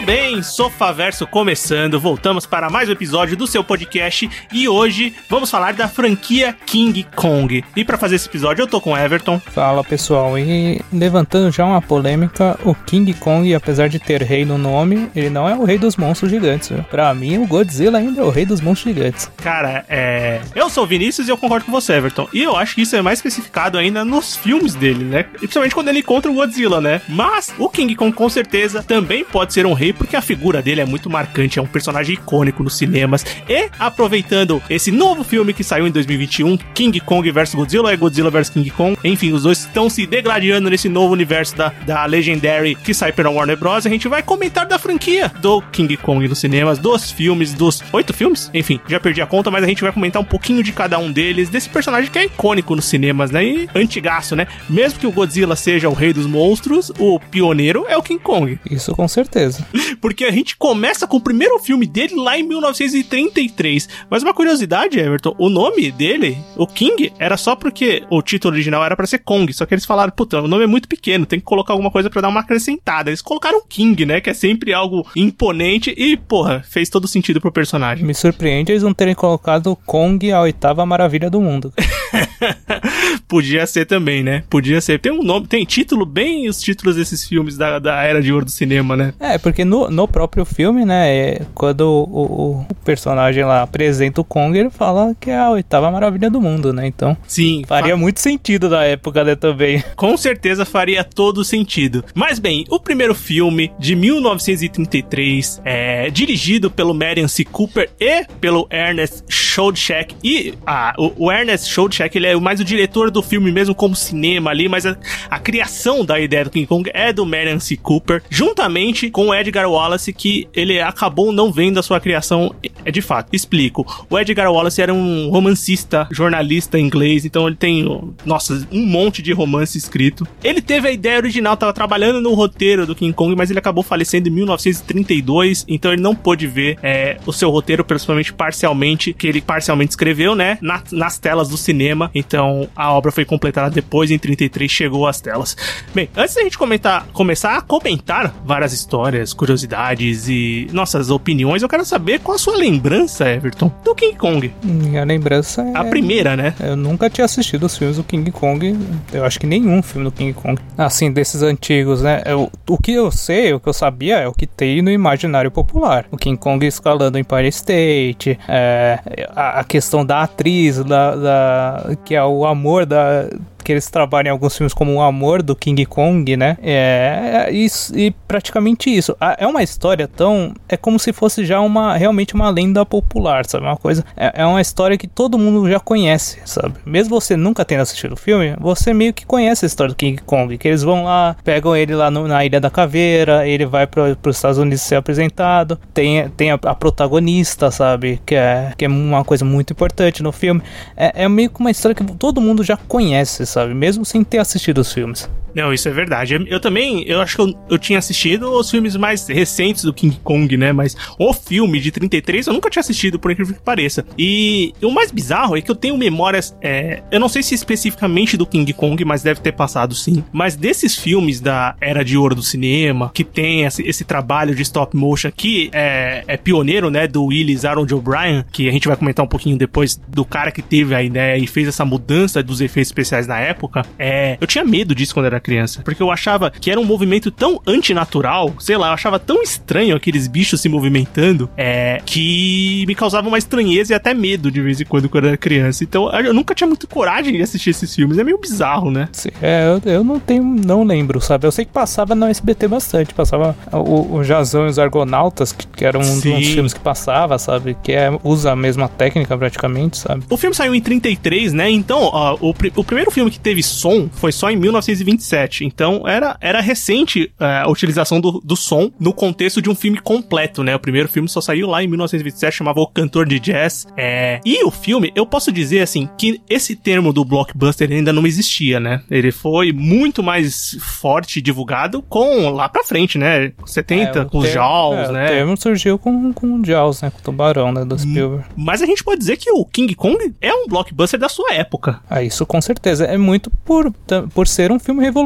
Muito bem, Sofaverso começando. Voltamos para mais um episódio do seu podcast e hoje vamos falar da franquia King Kong. E para fazer esse episódio eu tô com o Everton. Fala pessoal, e levantando já uma polêmica, o King Kong, apesar de ter rei no nome, ele não é o rei dos monstros gigantes. Viu? Pra mim, o Godzilla ainda é o rei dos monstros gigantes. Cara, é. Eu sou o Vinícius e eu concordo com você, Everton. E eu acho que isso é mais especificado ainda nos filmes dele, né? E principalmente quando ele encontra o Godzilla, né? Mas o King Kong com certeza também pode ser um rei, porque a figura dele é muito marcante, é um personagem icônico nos cinemas. E aproveitando esse novo filme que saiu em 2021, King Kong vs Godzilla, é Godzilla vs King Kong. Enfim, os dois estão se degladiando nesse novo universo da, da Legendary que sai pela Warner Bros. A gente vai comentar da franquia do King Kong nos cinemas, dos filmes, dos oito filmes. Enfim, já perdi a conta, mas a gente vai comentar um pouquinho de cada um deles, desse personagem que é icônico nos cinemas, né? E antigaço, né? Mesmo que o Godzilla seja o rei dos monstros, o pioneiro é o King Kong. Isso com certeza. Porque a gente começa com o primeiro filme dele lá em 1933. Mas uma curiosidade, Everton, o nome dele, o King, era só porque o título original era para ser Kong. Só que eles falaram, puta, o nome é muito pequeno, tem que colocar alguma coisa para dar uma acrescentada. Eles colocaram King, né? Que é sempre algo imponente e, porra, fez todo sentido pro personagem. Me surpreende eles não terem colocado Kong a oitava maravilha do mundo. Podia ser também, né? Podia ser. Tem um nome, tem título bem os títulos desses filmes da, da era de ouro do cinema, né? É, porque no, no próprio filme, né, é, quando o, o, personagem lá apresenta o Kong, ele fala que é a oitava maravilha do mundo, né? Então, Sim. faria muito sentido na época, né, também. Com certeza faria todo sentido. Mas bem, o primeiro filme de 1933 é dirigido pelo Marion C. Cooper e pelo Ernest Schoedsack. E ah, o, o Ernest Schoedsack, ele é mais o diretor do filme mesmo como cinema ali, mas a, a criação da ideia do King Kong é do Marion C. Cooper, juntamente com o Edgar Wallace, que ele acabou não vendo a sua criação é de fato. Explico. O Edgar Wallace era um romancista, jornalista inglês, então ele tem, nossa, um monte de romance escrito. Ele teve a ideia original, tava trabalhando no roteiro do King Kong, mas ele acabou falecendo em 1932, então ele não pôde ver é, o seu roteiro, principalmente parcialmente, que ele parcialmente escreveu, né, na, nas telas do cinema. Então a obra foi completada depois, em 33 chegou às telas. Bem, antes da gente comentar, começar a comentar várias histórias, curiosidades e nossas opiniões, eu quero saber qual a sua lembrança, Everton, do King Kong. Minha lembrança é. A primeira, né? Eu nunca tinha assistido os filmes do King Kong. Eu acho que nenhum filme do King Kong. Assim, desses antigos, né? Eu, o que eu sei, o que eu sabia é o que tem no imaginário popular. O King Kong escalando o Empire State, é, a, a questão da atriz, da, da, que é o amor da, que eles trabalham em alguns filmes como o amor do King Kong, né? É, é isso, e praticamente isso. É uma história tão. É como se fosse já uma realmente uma lenda popular, sabe? Uma coisa. É, é uma história que todo mundo já conhece, sabe? Mesmo você nunca tendo assistido o filme, você meio que conhece a história do King Kong. Que eles vão lá, pegam ele lá no, na Ilha da Caveira, ele vai para os Estados Unidos ser apresentado. Tem, tem a, a, protagonista, sabe? Que é, que é uma coisa muito importante no filme. É, é meio que uma história que todo mundo já conhece, sabe? Mesmo sem ter assistido os filmes. Não, isso é verdade. Eu também, eu acho que eu, eu, tinha assistido os filmes mais recentes do King Kong, né? Mas o filme de 33 eu nunca tinha assistido, por incrível que pareça. E o mais bizarro é que eu tenho memórias, é, eu não sei se especificamente do King Kong, mas deve ter passado sim. Mas desses filmes da Era de Ouro do cinema, que tem esse, esse trabalho de stop motion que é, é pioneiro, né? Do Willis Aaron O'Brien, que a gente vai comentar um pouquinho depois do cara que teve a ideia e fez essa mudança dos efeitos especiais na época. É, eu tinha medo disso quando era criança. Porque eu achava que era um movimento tão antinatural, sei lá, eu achava tão estranho aqueles bichos se movimentando, é, que me causava uma estranheza e até medo de vez em quando quando eu era criança. Então eu nunca tinha muito coragem de assistir esses filmes. É meio bizarro, né? Sim, é, eu, eu não tenho, não lembro, sabe? Eu sei que passava no SBT bastante. Passava o, o Jazão e os Argonautas, que, que eram um dos filmes que passava, sabe? Que é, usa a mesma técnica praticamente, sabe? O filme saiu em 33, né? Então, ó, o, o primeiro filme que teve som foi só em 1925. 1927. Então era, era recente é, a utilização do, do som no contexto de um filme completo, né? O primeiro filme só saiu lá em 1927, chamava O Cantor de Jazz. É... E o filme, eu posso dizer assim, que esse termo do blockbuster ainda não existia, né? Ele foi muito mais forte divulgado com lá pra frente, né? 70, É, com os termo- Jaws, é, né? O termo surgiu com, com o Jaws, né? Com o Tubarão, né? Do Spielberg. Mas a gente pode dizer que o King Kong é um blockbuster da sua época. Ah, isso com certeza. É muito por, por ser um filme revolucionário,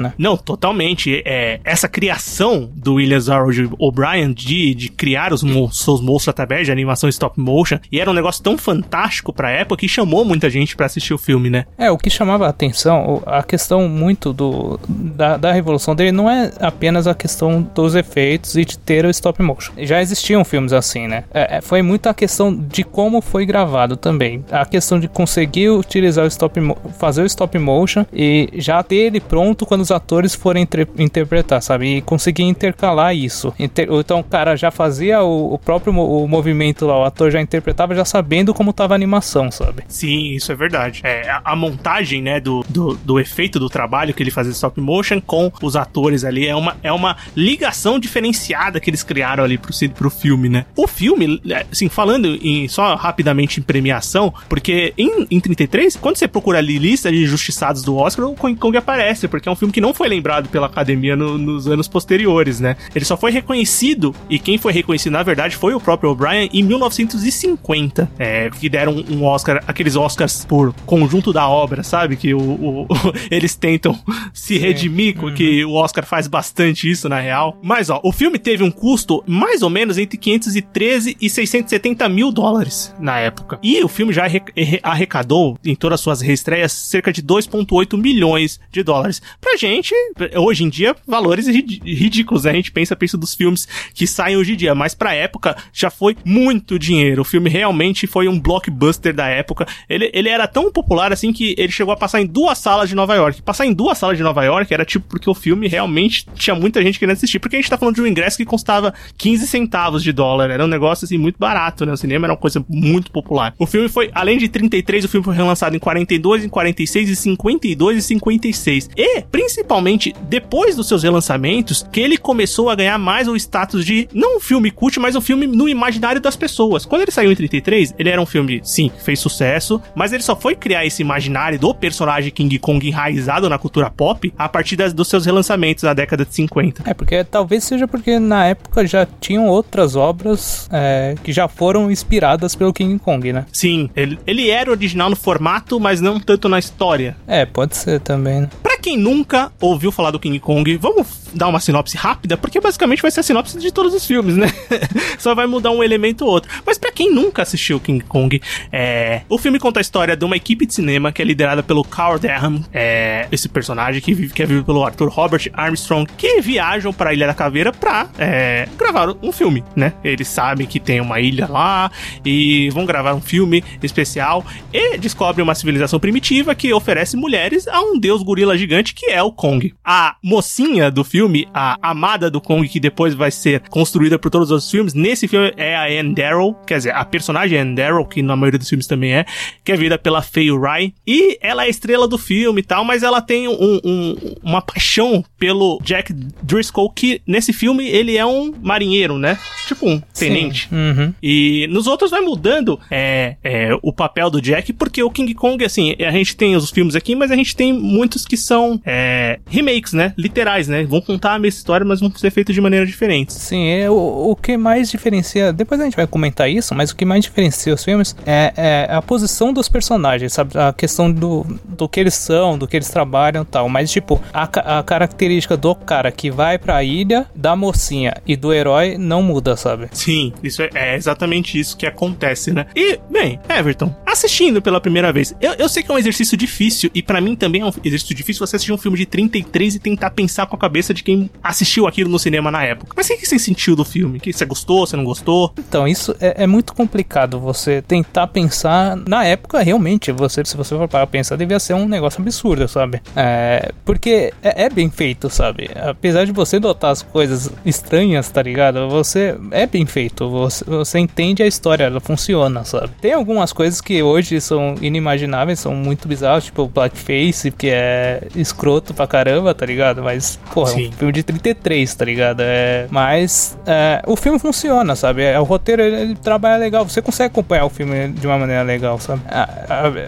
né? Não, totalmente. É, essa criação do William Zarrow O'Brien de, de criar os mo- seus monstros através de animação stop motion, e era um negócio tão fantástico pra época que chamou muita gente pra assistir o filme, né? É, o que chamava a atenção, a questão muito do da, da revolução dele não é apenas a questão dos efeitos e de ter o stop motion. Já existiam filmes assim, né? É, é, foi muito a questão de como foi gravado também. A questão de conseguir utilizar o stop fazer o stop motion e já ter ele pronto quando os atores forem interpretar, sabe? E conseguir intercalar isso. Inter- então o cara já fazia o, o próprio mo- o movimento lá, o ator já interpretava já sabendo como tava a animação, sabe? Sim, isso é verdade. É, a, a montagem, né, do, do, do efeito do trabalho que ele fazia stop motion com os atores ali é uma, é uma ligação diferenciada que eles criaram ali pro, pro filme, né? O filme, é, assim, falando em, só rapidamente em premiação, porque em, em 33, quando você procura ali lista de injustiçados do Oscar, o King Kong aparece, porque é um filme que não foi lembrado pela academia no- nos anos posteriores, né? Ele só foi reconhecido, e quem foi reconhecido, na verdade, foi o próprio O'Brien em 1950, é, que deram um, Oscar, aqueles Oscars por conjunto da obra, sabe? Que o, o- eles tentam se redimir, com que o Oscar faz bastante isso, na real. Mas, ó, o filme teve um custo mais ou menos entre 513 e 670 mil dólares na época. E o filme já arre- arre- arrecadou, em todas as suas reestreias, cerca de 2,8 milhões de dólares. Pra gente, hoje em dia, valores rid- ridículos, né? A gente pensa, pensa dos filmes que saem hoje em dia, mas pra época já foi muito dinheiro. O filme realmente foi um blockbuster da época. Ele, ele era tão popular assim que ele chegou a passar em duas salas de Nova York. Passar em duas salas de Nova York era tipo porque o filme realmente tinha muita gente querendo assistir. Porque a gente tá falando de um ingresso que custava 15 centavos de dólar. Era um negócio assim muito barato, né? O cinema era uma coisa muito popular. O filme foi, além de 33, o filme foi relançado em 42, em 46, em 52 e 56. E, principalmente, depois dos seus relançamentos, que ele começou a ganhar mais o status de não um filme cult, mas um filme no imaginário das pessoas. Quando ele saiu em 33, ele era um filme, sim, que fez sucesso, mas ele só foi criar esse imaginário do personagem King Kong enraizado na cultura pop a partir das- dos seus relançamentos na década de 50. É, porque talvez seja porque na época já tinham outras obras é, que já foram inspiradas pelo King Kong, né? Sim, ele, ele era original no formato, mas não tanto na história. É, pode ser também, né? Pra quem nunca ouviu falar do King Kong, vamos dar uma sinopse rápida, porque basicamente vai ser a sinopse de todos os filmes, né? Só vai mudar um elemento ou outro. Mas pra quem nunca assistiu King Kong, é... o filme conta a história de uma equipe de cinema que é liderada pelo Carl Durham, é... esse personagem que, vive, que é vivido pelo Arthur Robert Armstrong, que viajam pra Ilha da Caveira pra é... gravar um filme, né? Eles sabem que tem uma ilha lá e vão gravar um filme especial e descobrem uma civilização primitiva que oferece mulheres a um deus gorila gigante que é o Kong. A mocinha do filme, a amada do Kong, que depois vai ser construída por todos os outros filmes, nesse filme é a Anne Darrow, quer dizer, a personagem Anne Darrow, que na maioria dos filmes também é, que é vivida pela Faye Wright, e ela é a estrela do filme e tal, mas ela tem um- um- uma paixão pelo Jack Driscoll, que nesse filme ele é um marinheiro, né? Tipo um tenente. Uhum. E nos outros vai mudando é, é, o papel do Jack, porque o King Kong, assim, a gente tem os filmes aqui, mas a gente tem muitos que são é, remakes, né? Literais, né? Vão contar a mesma história, mas vão ser feitos de maneiras diferentes. Sim, é o, o que mais diferencia. Depois a gente vai comentar isso, mas o que mais diferencia os filmes é, é a posição dos personagens, sabe? A questão do, do que eles são, do que eles trabalham e tal. Mas, tipo, a, a característica do cara que vai pra ilha, da mocinha e do herói não muda, sabe? Sim, isso é, é exatamente isso que acontece, né? E, bem, Everton, assistindo pela primeira vez, eu, eu sei que é um exercício difícil, e pra mim também é um exercício difícil você assistir um filme de 33 e tentar pensar com a cabeça de de quem assistiu aquilo no cinema na época. Mas o que você sentiu do filme? Que você gostou, você não gostou? Então, isso é, é, muito complicado você tentar pensar. Na época, realmente, você, se você for para pensar, devia ser um negócio absurdo, sabe? É, porque é, é, bem feito, sabe? Apesar de você notar as coisas estranhas, tá ligado? Você é bem feito. Você, você entende a história, ela funciona, sabe? Tem algumas coisas que hoje são inimagináveis, são muito bizarras, tipo o Blackface, que é escroto pra caramba, tá ligado? Mas, porra, Sim. É filme de 33, tá ligado? É, mas é, o filme funciona, sabe? É, o roteiro ele, ele, trabalha legal, você consegue acompanhar o filme de uma maneira legal, sabe?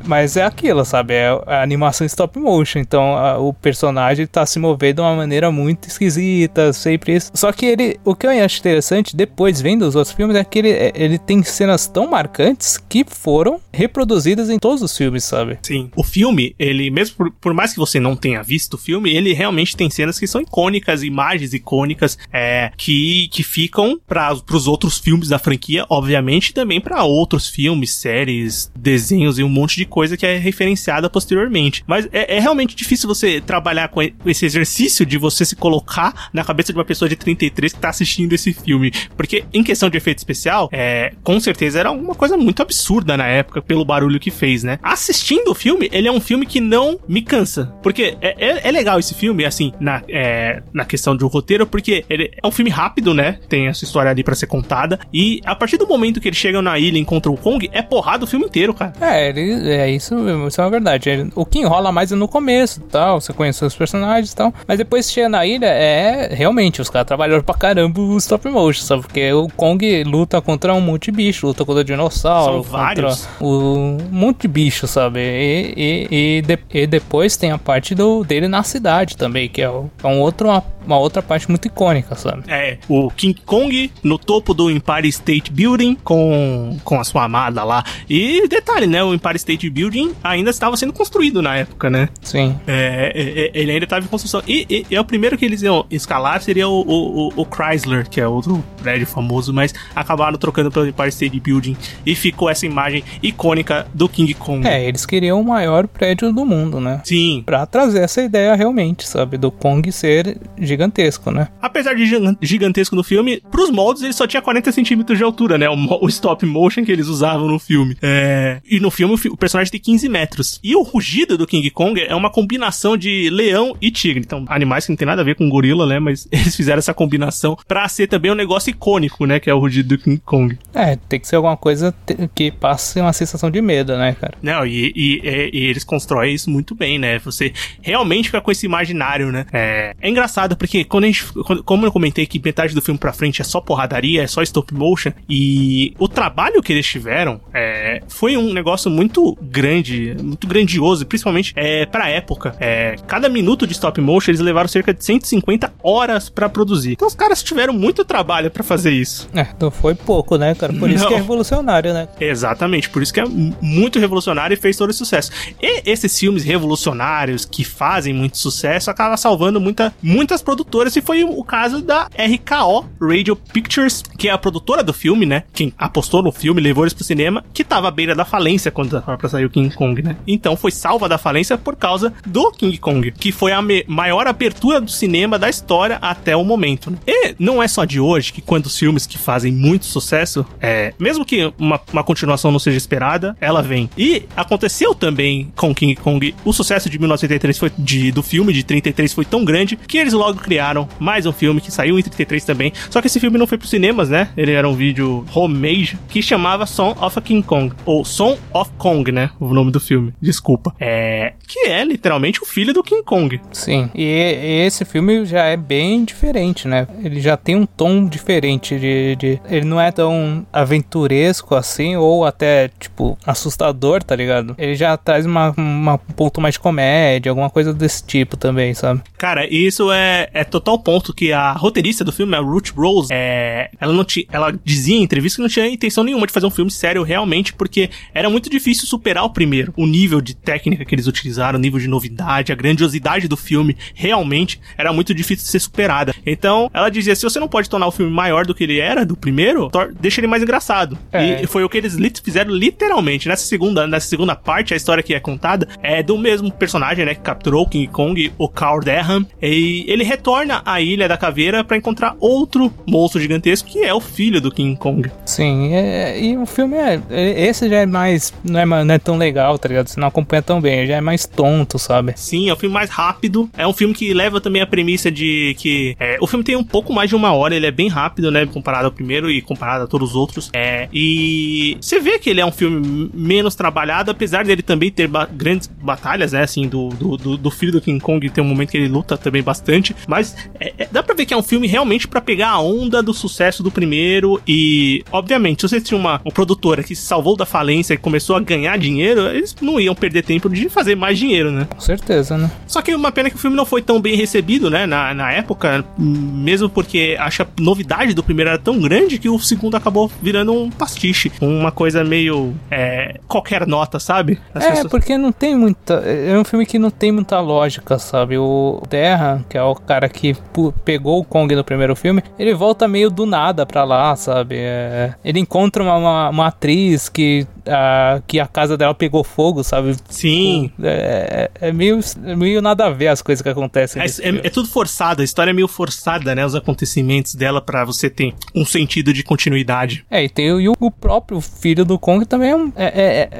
mas é aquilo, sabe? É a animação stop motion, então o personagem tá se movendo de uma maneira muito esquisita, sempre isso. Só que ele, o que eu acho interessante depois vendo os outros filmes é que ele, é, ele tem cenas tão marcantes que foram reproduzidas em todos os filmes, sabe? Sim. O filme, ele, mesmo por, por mais que você não tenha visto o filme, ele realmente tem cenas que são icônicas, imagens icônicas, é, que, que ficam para os outros filmes da franquia, obviamente, também para outros filmes, séries, desenhos e um monte de coisa que é referenciada posteriormente. Mas é, é realmente difícil você trabalhar com esse exercício de você se colocar na cabeça de uma pessoa de 33 que tá assistindo esse filme. Porque, em questão de efeito especial, é, com certeza era uma coisa muito absurda na época, pelo barulho que fez, né? Assistindo o filme, ele é um filme que não me cansa. Porque é, é, é legal esse filme, assim, na, é, na questão de um roteiro, porque ele é um filme rápido, né? Tem essa história ali para ser contada. E a partir do momento que eles chegam na ilha e encontram o Kong, é porrada o filme inteiro, cara. É, ele, é isso, isso é uma verdade. o que enrola mais é no começo tal, você conhece os personagens e tal. Mas depois chega na ilha, é realmente, os caras trabalharam pra caramba o stop motion, sabe? Porque o Kong luta contra um monte de bicho, luta contra dinossauro, São vários. O, um monte de bicho, sabe? E, e, e, de, e, depois tem a parte do, dele na cidade também, que é, é um outro, uma, uma, outra parte muito icônica, sabe? É, o King Kong no topo do Empire State Building com, com a sua amada lá. E detalhe, né? O Empire State Building ainda estava sendo construído na época, né? Sim. É, é, é ele ainda estava em construção. E, é o primeiro que eles iam escalar seria o, o, o, Chrysler, que é outro prédio famoso, mas acabaram trocando pelo Empire State Building e ficou essa imagem icônica do King Kong. É, eles queriam o maior prédio do mundo, né? Sim. Pra trazer essa ideia realmente, sabe? Do Kong ser gigantesco, né? Apesar de gigantesco no filme, pros moldes ele só tinha 40 centímetros de altura, né? O, o, stop motion que eles usavam no filme. É... E no filme o personagem tem 15 metros. E o rugido do King Kong é uma combinação de leão e tigre. Então, animais que não tem nada a ver com gorila, né? Mas eles fizeram essa combinação pra ser também um negócio icônico, né? Que é o rugido do King Kong. É, tem que ser alguma coisa que passe uma sensação de medo, né, cara? Não, e, e, e, e eles constroem isso muito bem, né? Você realmente fica com esse imaginário, né? É, é engraçado porque quando a gente, como eu comentei que metade do filme pra frente é só porradaria, é só stop motion, e o trabalho que eles tiveram é, foi um negócio muito grande, muito grandioso, principalmente é, pra época. É, cada minuto de stop motion eles levaram cerca de 150 horas para produzir. Então os caras tiveram muito trabalho para fazer isso. É, não foi pouco, né, cara? Por isso não. que é revolucionário, né? Exatamente, por isso que é muito revolucionário e fez todo esse sucesso. E esses filmes revolucionários que fazem muito sucesso acabam salvando muita, muitas produtoras e foi o caso da RKO Radio Pictures, que é a produtora do filme, né? Quem apostou no filme, levou eles pro cinema, que tava à beira da falência quando tava pra King Kong, né? Então foi salva da falência por causa do King Kong, que foi a maior abertura do cinema da história até o momento. Né? E não é só de hoje que quando os filmes que fazem muito sucesso, é, mesmo que uma, uma continuação não seja esperada, ela vem. E aconteceu também com King Kong. O sucesso de 1983 foi de, do filme de 33 foi tão grande que eles logo criaram mais um filme que saiu em 33 também. Só que esse filme não foi pros cinemas, né? Ele era um vídeo homemade que chamava Song of a King Kong ou Song of Kong, né? O nome do filme. Desculpa. É que é literalmente o filho do King Kong. Sim. E esse filme já é bem diferente, né? Ele já tem um tom diferente de, de, ele não é tão aventuresco assim ou até tipo assustador, tá ligado? Ele já traz uma, uma um ponto mais de comédia, alguma coisa desse tipo também, sabe? Cara, isso é, é total ponto que a roteirista do filme, a Ruth Rose, é, ela não tinha, ela dizia em entrevista que não tinha intenção nenhuma de fazer um filme sério realmente porque era muito difícil superar o primeiro. O nível de técnica que eles utilizaram, o nível de novidade, a grandiosidade do filme, realmente era muito difícil de ser superada. Então, ela dizia: se você não pode tornar o filme maior do que ele era do primeiro, deixa ele mais engraçado. É. E foi o que eles fizeram literalmente. Nessa segunda, nessa segunda parte, a história que é contada é do mesmo personagem, né, que capturou King Kong, o Carl Derham, e ele retorna à Ilha da Caveira para encontrar outro monstro gigantesco que é o filho do King Kong. Sim, é, e o filme é, é, esse já é mais não é, não é tão legal, tá ligado? Você não acompanha tão bem, já é mais tonto, sabe? Sim, é um filme mais rápido. É um filme que leva também a premissa de que é, o filme tem um pouco mais de uma hora, ele é bem rápido, né, comparado ao primeiro e comparado a todos os outros. É, e você vê que ele é um filme menos trabalhado, apesar dele também ter ba grandes batalhas, né, assim, do, do, do, do filho do King Kong tem um momento que ele luta também bastante, mas é, é, dá pra ver que é um filme realmente para pegar a onda do sucesso do primeiro e, obviamente, se você tinha uma, uma produtora que se salvou da falência e começou a ganhar dinheiro, eles não iam perder tempo de fazer mais dinheiro, né? Com certeza, né? Só que uma pena que o filme não foi tão bem recebido, né, na, na época, mesmo porque acho a novidade do primeiro era tão grande que o segundo acabou virando um pastiche, uma coisa meio é, qualquer nota, sabe? As é, pessoas... porque não tem muita. É um filme que não tem muita lógica, sabe? O Terra, que é o cara que pegou o Kong no primeiro filme, ele volta meio do nada pra lá, sabe? É, ele encontra uma, uma, uma atriz que a, que a casa dela pegou fogo, sabe? Sim. É, é, é meio, é meio nada a ver as coisas que acontecem. É, é, é, tudo forçado, a história é meio forçada, né? Os acontecimentos dela para você ter um sentido de continuidade. É, e tem e o, o próprio filho do Kong também é, um,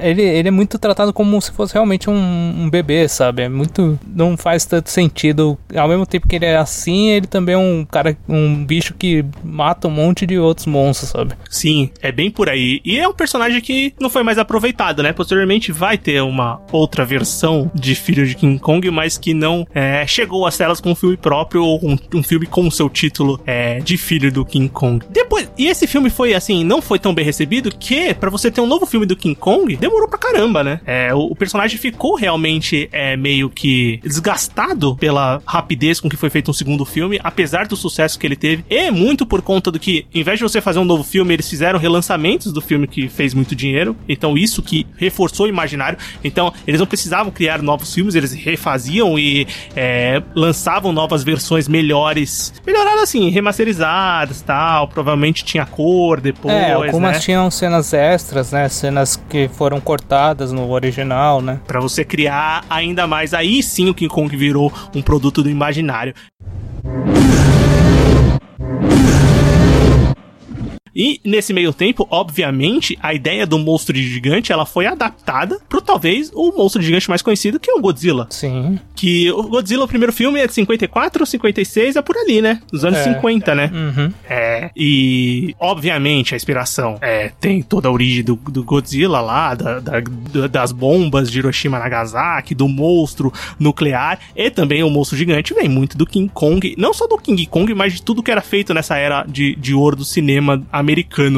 ele, ele é muito tratado como se fosse realmente um, um, bebê, sabe? É muito. Não faz tanto sentido. Ao mesmo tempo que ele é assim, ele também é um cara, um bicho que mata um monte de outros monstros, sabe? Sim, é bem por aí. E é um personagem que não foi mais aproveitado, né? Posteriormente vai ter uma outra versão de Filho de King Kong, mas que não é, chegou às telas com um filme próprio ou um, um filme com o seu título é, de Filho do King Kong. Depois, e esse filme foi assim, não foi tão bem recebido que para você ter um novo filme do King Kong demorou pra caramba, né? É, o, o, personagem ficou realmente é, meio que desgastado pela rapidez com que foi feito um segundo filme, apesar do sucesso que ele teve, e muito por conta do que, em vez de você fazer um novo filme, eles fizeram relançamentos do filme que fez muito dinheiro. Então isso que reforçou o imaginário. Então eles não precisavam criar novos filmes, eles refaziam e é, lançavam novas versões melhores. Melhoradas assim, remasterizadas tal. Provavelmente tinha cor depois. É, algumas né? tinham cenas extras, né? Cenas que foram cortadas no original, né? Pra você criar ainda mais. Aí sim o King Kong virou um produto do imaginário. Thank you. E nesse meio tempo, obviamente, a ideia do monstro gigante ela foi adaptada pro talvez o monstro gigante mais conhecido, que é o Godzilla. Sim. Que o Godzilla, o primeiro filme, é de 54 ou 56, é por ali, né? Dos anos é. 50, né? Uhum. É. E, obviamente, a inspiração é, tem toda a origem do, do Godzilla lá, da, da, das bombas de Hiroshima Nagasaki, do monstro nuclear, e também o monstro gigante vem muito do King Kong, não só do King Kong, mas de tudo que era feito nessa era de, de ouro do cinema americano,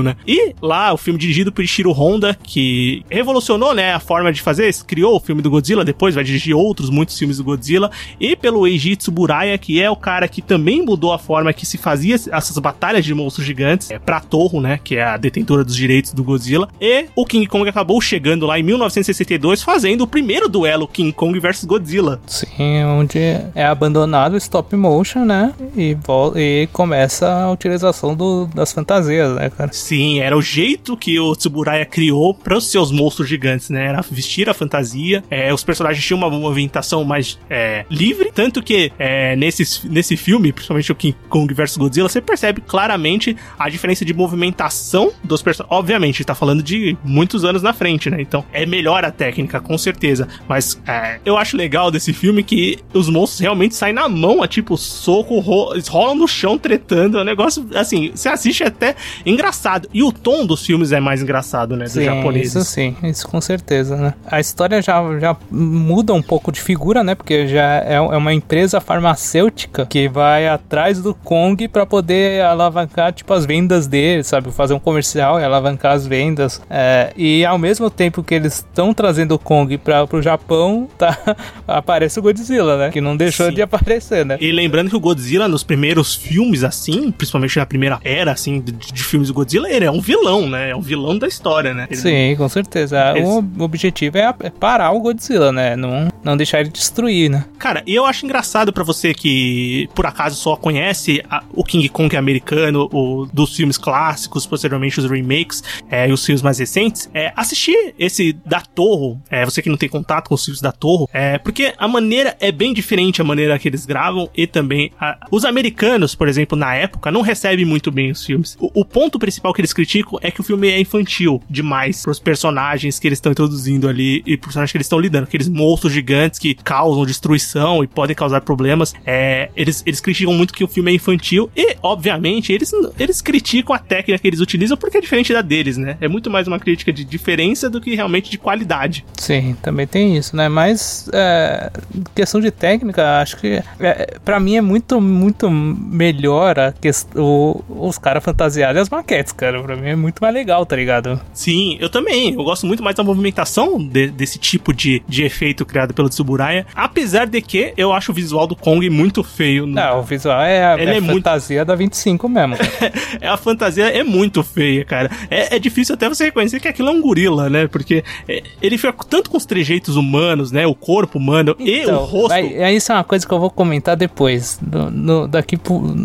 né? E lá, o filme dirigido por Ishiro Honda, que revolucionou, né, a forma de fazer, criou o filme do Godzilla, depois vai dirigir outros, muitos filmes do Godzilla, e pelo Eiji Tsuburaya, que é o cara que também mudou a forma que se fazia essas batalhas de monstros gigantes, é, pra Torro, né, que é a detentora dos direitos do Godzilla, e o King Kong acabou chegando lá em 1962, fazendo o primeiro duelo King Kong versus Godzilla. Sim, onde é abandonado o stop motion, né, e, e começa a utilização do, das fantasias, né, cara? Sim, era o jeito que o Tsuburaya criou para os seus monstros gigantes, né? Era vestir a fantasia. É, os personagens tinham uma movimentação mais é, livre, tanto que é, nesse, nesse filme, principalmente o King Kong vs Godzilla, você percebe claramente a diferença de movimentação dos personagens. Obviamente, está falando de muitos anos na frente, né? Então é melhor a técnica, com certeza. Mas é, eu acho legal desse filme que os monstros realmente saem na mão, a tipo soco, ro rolam no chão tretando. É um negócio assim, você assiste até engraçado. E o tom dos filmes é mais engraçado, né? Dos sim, japoneses. Isso sim, isso com certeza, né? A história já, já muda um pouco de figura, né? Porque já é, é uma empresa farmacêutica que vai atrás do Kong para poder alavancar, tipo, as vendas dele, sabe? Fazer um comercial e alavancar as vendas. É, e ao mesmo tempo que eles estão trazendo o Kong para pro Japão, tá, aparece o Godzilla, né? Que não deixou sim. de aparecer, né? E lembrando que o Godzilla, nos primeiros filmes, assim, principalmente na primeira era, assim, de, de filmes do Godzilla, ele é um vilão, né? É um vilão da história, né? Ele Sim, com certeza. O objetivo é é parar o Godzilla, né? Não, não deixar ele destruir, né? Cara, e eu acho engraçado pra você que por acaso só conhece a- o King Kong americano, o, dos filmes clássicos, posteriormente os remakes é, e os filmes mais recentes, é, assistir esse da Torre, é, você que não tem contato com os filmes da Torre, é, porque a maneira é bem diferente a maneira que eles gravam e também a- os americanos, por exemplo, na época, não recebem muito bem os filmes. O, o ponto principal que eles criticam é que o filme é infantil demais pros personagens que eles estão introduzindo ali e pros personagens que eles estão lidando, aqueles monstros gigantes que causam destruição e podem causar problemas. É, eles, eles criticam muito que o filme é infantil e, obviamente, eles, eles criticam a técnica que eles utilizam porque é diferente da deles, né? É muito mais uma crítica de diferença do que realmente de qualidade. Sim, também tem isso, né? Mas é, questão de técnica, acho que é, para mim é muito, muito melhor a quest- o- os caras fantasiados e as maquetes, cara. Pra mim é muito mais legal, tá ligado? Sim, eu também. Eu gosto muito mais da movimentação de- desse tipo de, de efeito criado pelo Tsuburaya. Apesar de que eu acho o visual do Kong muito feio. no- Não, o visual é a é é muito- fantasia da 25 mesmo. é a fantasia é muito feia, cara. É, é difícil até você reconhecer que aquilo é um gorila, né? Porque é, ele fica tanto com os trejeitos humanos, né? O corpo humano e o Então, rosto. vai- é isso é uma coisa que eu vou comentar depois, no, no- daqui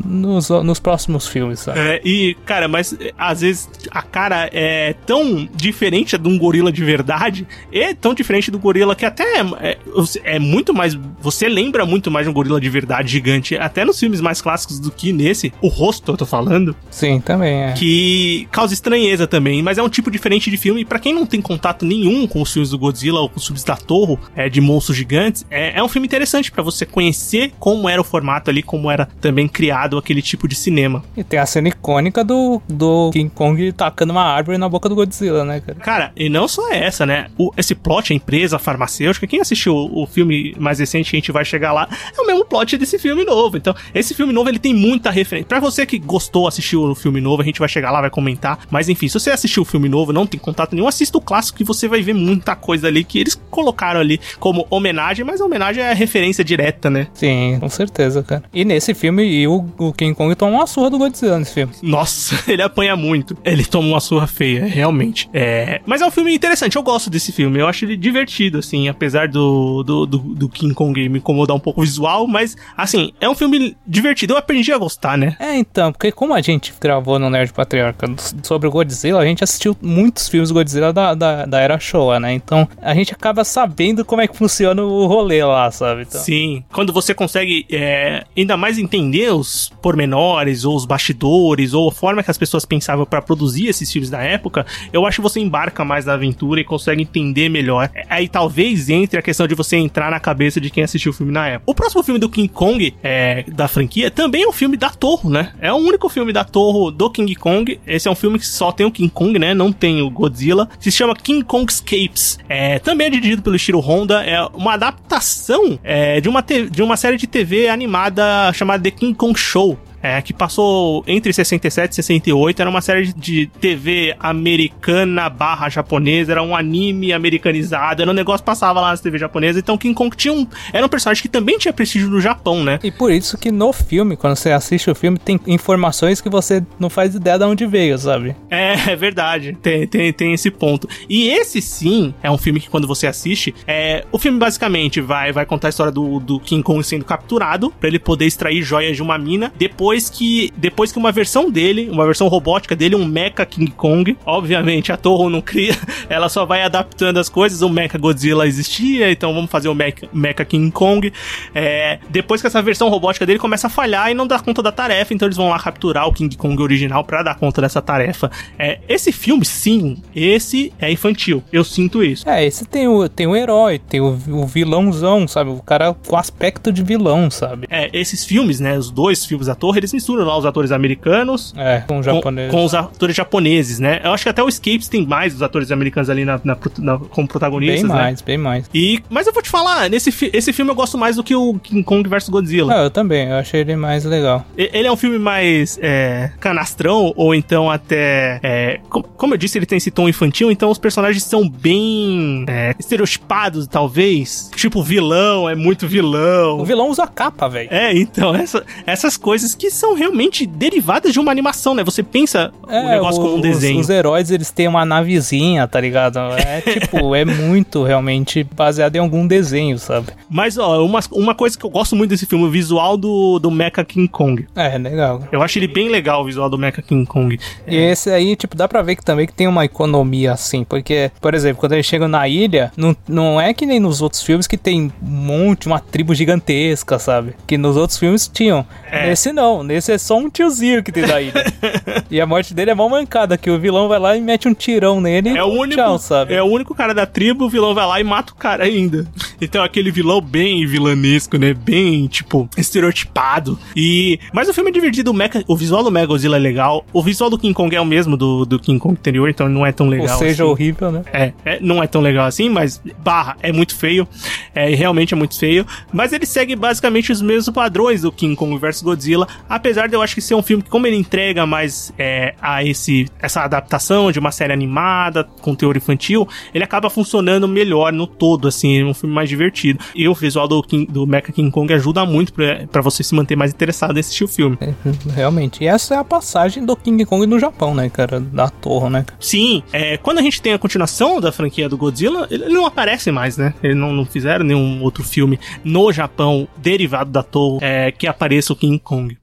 nos, nos próximos filmes, sabe? É, e, cara, mas é, às vezes a cara é tão diferente de um gorila de verdade, e tão diferente do gorila que até é, é muito mais. Você lembra muito mais de um gorila de verdade gigante, até nos filmes mais clássicos do que nesse. O rosto, eu tô falando, Sim, também é. que causa estranheza também, mas é um tipo diferente de filme. E pra quem não tem contato nenhum com os filmes do Godzilla ou com os filmes da Torre, é, de monstros gigantes, é, é um filme interessante pra você conhecer como era o formato ali, como era também criado aquele tipo de cinema. E tem a cena icônica do, do King Kong tacando uma árvore na boca do Godzilla, né, cara? Cara, e não só essa, né? O- esse plot, a empresa farmacêutica, quem assistiu o, o filme mais recente, a gente vai chegar lá, é o mesmo plot desse filme novo. Então, esse filme novo, ele tem muita referência. Pra você que gostou, assistiu o filme novo, a gente vai chegar lá, vai comentar. Mas enfim, se você assistiu o filme novo, não tem contato nenhum, assista o clássico que você vai ver muita coisa ali que eles colocaram ali como homenagem, mas a homenagem é referência direta, né? Sim, com certeza, cara. E nesse filme, e o, o King Kong toma uma surra do Godzilla nesse filme. Nossa, ele apanha muito. Ele toma uma surra feia, realmente. É, mas é um filme interessante, eu gosto desse filme. Eu acho ele divertido, assim, apesar do, do, do, do King Kong me incomodar um pouco o visual, mas, assim, é um filme divertido. Eu aprendi a gostar, né? É, então, porque como a gente gravou no Nerd Patriarca sobre o Godzilla, a gente assistiu muitos filmes Godzilla da, da, da era Showa, né? Então, a gente acaba sabendo como é que funciona o rolê lá, sabe? Então, Sim, quando você consegue é, ainda mais entender os pormenores, ou os bastidores, ou a forma que as pessoas pensavam pra produzir esses filmes da época, eu acho que você embarca mais na aventura e consegue entender melhor. É, Aí talvez entre a questão de você entrar na cabeça de quem assistiu o filme na época. O próximo filme do King Kong, é, da franquia, também é um filme da Torre, né? É o único filme da Torre do King Kong. Esse é um filme que só tem o King Kong, né? Não tem o Godzilla. Se chama King Kong Escapes. É, também é dirigido pelo Shiro Honda. É uma adaptação é, de, uma de uma série de TV animada chamada The King Kong Show. É, que passou entre 67 e 68, era uma série de TV americana barra japonesa, era um anime americanizado, era um negócio que passava lá nas TV japonesas, então King Kong tinha um, era um personagem que também tinha prestígio no Japão, né? E por isso que no filme, quando você assiste o filme, tem informações que você não faz ideia de onde veio, sabe? É, é verdade. Tem, tem, tem esse ponto. E esse sim é um filme que quando você assiste, é, o filme basicamente vai, vai contar a história do, do King Kong sendo capturado pra ele poder extrair joias de uma mina. Depois que depois que uma versão dele, uma versão robótica dele, um Mecha King Kong, obviamente a Toho não cria, ela só vai adaptando as coisas. O Mecha Godzilla existia, então vamos fazer o Mecha, Mecha King Kong. É, depois que essa versão robótica dele começa a falhar e não dá conta da tarefa, então eles vão lá capturar o King Kong original pra dar conta dessa tarefa. É, esse filme, sim, esse é infantil. Eu sinto isso. É, esse tem o, tem o herói, tem o, o vilãozão, sabe? O cara com aspecto de vilão, sabe? É, esses filmes, né, os dois filmes da torre, eles misturam lá os atores americanos É, com o com, com os atores japoneses, né? Eu acho que até o Escapes tem mais dos atores americanos ali na, na- na- como protagonistas, Bem né? mais, bem mais. E, mas eu vou te falar, nesse fi- esse filme eu gosto mais do que o King Kong vs Godzilla. Ah, eu também, eu achei ele mais legal. Ele é um filme mais é, canastrão, ou então até. é, com- como eu disse, ele tem esse tom infantil, então os personagens são bem é, estereotipados, talvez. Tipo, vilão, é muito vilão. O vilão usa capa, velho. É, então, essa- essas coisas que são realmente derivadas de uma animação, né? Você pensa o negócio como um os- desenho. Os heróis, eles têm uma navezinha, tá ligado? É tipo, é muito realmente baseado em algum desenho, sabe? Mas, ó, uma, uma coisa que eu gosto muito desse filme, o visual do, do Mecha King Kong. É, legal. Eu acho ele bem legal, o visual do Mecha King Kong. E esse aí, tipo, dá pra ver que também que tem uma economia assim, porque, por exemplo, quando eles chegam na ilha, não, não é que nem nos outros filmes que tem um monte, uma tribo gigantesca, sabe? Que nos outros filmes tinham. É. Nesse não, nesse é só um tiozinho que tem na ilha. e a morte dele é mal mancada, que o vilão vai lá e mete um tirão nele É o único, tchau, sabe? é o único cara da tribo, o vilão vai lá e mata o cara ainda. Então aquele vilão bem vilanesco, né? Bem, tipo, estereotipado. E mas o filme é divertido, o, Mecha, o visual do Megodzilla é legal. O visual do King Kong é o mesmo do, do King Kong anterior, então não é tão Ou legal. seja, assim. horrível, né? É, é, não é tão legal assim, mas barra, é muito feio. É, realmente é muito feio. Mas ele segue basicamente os mesmos padrões do King Kong vs Godzilla. Apesar de eu acho que ser um filme que, como ele entrega mais é, a esse, essa adaptação de uma série animada com teor infantil, ele acaba funcionando melhor no todo, assim, é um filme mais divertido. E o visual do, King, do Mecha King Kong ajuda muito pra, pra você se manter mais interessado em assistir o filme. É, Realmente. E essa é a passagem do King Kong no Japão, né, cara? Da torre, né? Sim, é, quando a gente tem a continuação da franquia do Godzilla, ele não aparece mais, né? Eles não, não fizeram nenhum outro filme no Japão derivado da Toho é, que apareça o King Kong.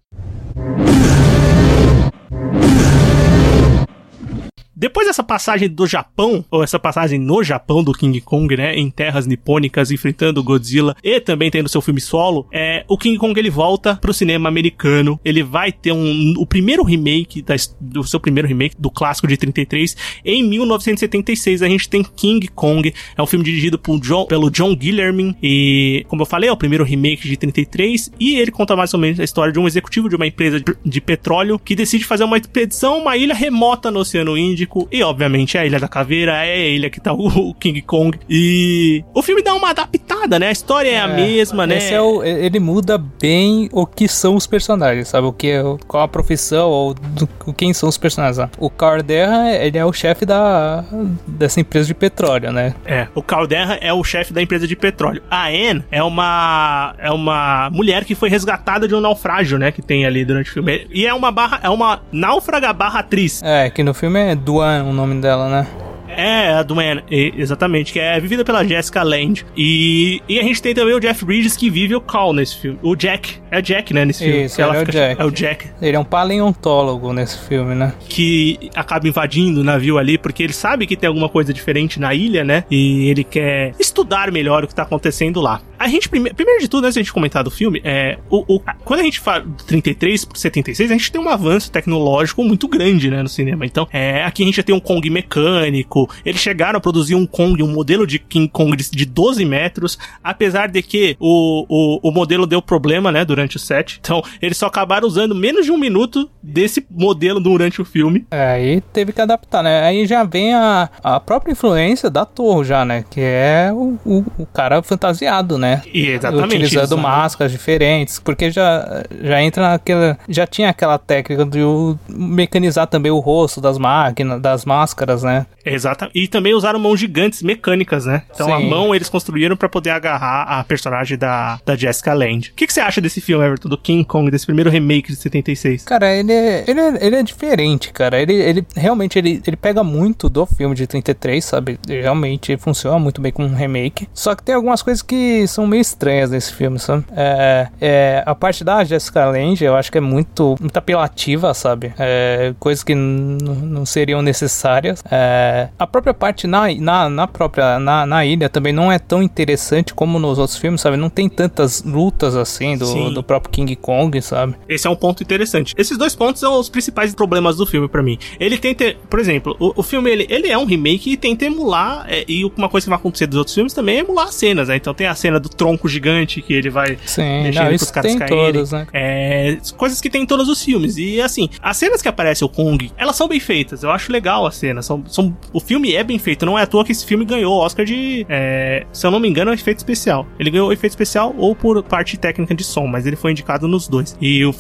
Depois dessa passagem do Japão, ou essa passagem no Japão do King Kong, né, em terras nipônicas, enfrentando Godzilla e também tendo seu filme solo, é, o King Kong ele volta pro cinema americano. Ele vai ter um, o primeiro remake da, do seu primeiro remake do clássico de 33 em 1976. A gente tem King Kong, é um filme dirigido por John- pelo John Guillermin e, como eu falei, é o primeiro remake de 33 e ele conta mais ou menos a história de um executivo de uma empresa de, de petróleo que decide fazer uma expedição a uma ilha remota no Oceano Índico e, obviamente, a Ilha da Caveira é a ilha que tá o, King Kong. E o filme dá uma adaptada, né? A história é, a mesma, né? É o, ele muda bem o que são os personagens, sabe? O que, é qual a profissão ou do, quem são os personagens. lá. O Carderra, ele é o chefe da dessa empresa de petróleo, né? É, o Calderra é o chefe da empresa de petróleo. A Anne é uma é uma mulher que foi resgatada de um naufrágio, né, que tem ali durante o filme. E é uma barra é uma náufraga barra atriz. É, que no filme é Duan o nome dela, né? É, a do Anne, e- exatamente, que é vivida pela Jessica Lange. E, e a gente tem também o Jeff Bridges que vive o Cal nesse filme. O Jack, é Jack, né, nesse filme. Isso, ela é o Jack. É o Jack Ele é um paleontólogo nesse filme, né? que acaba invadindo o navio ali, porque ele sabe que tem alguma coisa diferente na ilha, né? E ele quer estudar melhor o que tá acontecendo lá. A gente, prime primeiro de tudo, antes de a gente comentar do filme, é. O, o- quando a gente fala de 33 pro 76, a gente tem um avanço tecnológico muito grande, né, no cinema. Então, é, aqui a gente já tem um Kong mecânico. Eles chegaram a produzir um Kong, um modelo de King Kong de, de 12 metros, apesar de que o, o, o modelo deu problema, né, durante o set. Então, eles só acabaram usando menos de um minuto desse modelo durante o filme. É, aí teve que adaptar, né? Aí já vem a, a própria influência da Torre já, né? Que é o, o, o cara fantasiado, né? E exatamente. Utilizando máscaras diferentes, porque já, já entra naquela. Já tinha aquela técnica de mecanizar também o rosto das máquinas, das máscaras, né? Exato. E também usaram mãos gigantes mecânicas, né? Então a Sim. mão eles construíram pra poder agarrar a personagem da, da Jessica Lange. O que, que você acha desse filme, Everton, do King Kong, desse primeiro remake de 76? Cara, ele é, ele é, ele é diferente, cara. Ele, ele realmente ele, ele pega muito do filme de 33, sabe? Realmente funciona muito bem com um remake. Só que tem algumas coisas que são meio estranhas nesse filme, sabe? É, é, a parte da Jessica Lange eu acho que é muito, muito apelativa, sabe? É, coisas que não seriam necessárias. É, a própria parte na, na, na própria na, na ilha também não é tão interessante como nos outros filmes, sabe? Não tem tantas lutas assim do, Sim. do próprio King Kong, sabe? Esse é um ponto interessante. Esses dois pontos são os principais problemas do filme pra mim. Ele tenta, por exemplo, o, o filme ele, ele é um remake e tenta emular, é, e uma coisa que vai acontecer dos outros filmes também é emular as cenas, né? Então tem a cena do tronco gigante que ele vai Sim, mexendo isso caras tem caírem. todas, né? É, coisas que tem em todos os filmes. E assim, as cenas que aparece o Kong, elas são bem feitas. Eu acho legal as cenas. São, são, o filme é bem feito. Não é à toa que esse filme ganhou o Oscar de. é, se eu não me engano, é efeito especial. Ele ganhou efeito especial ou por parte técnica de som, mas ele foi indicado nos dois. E o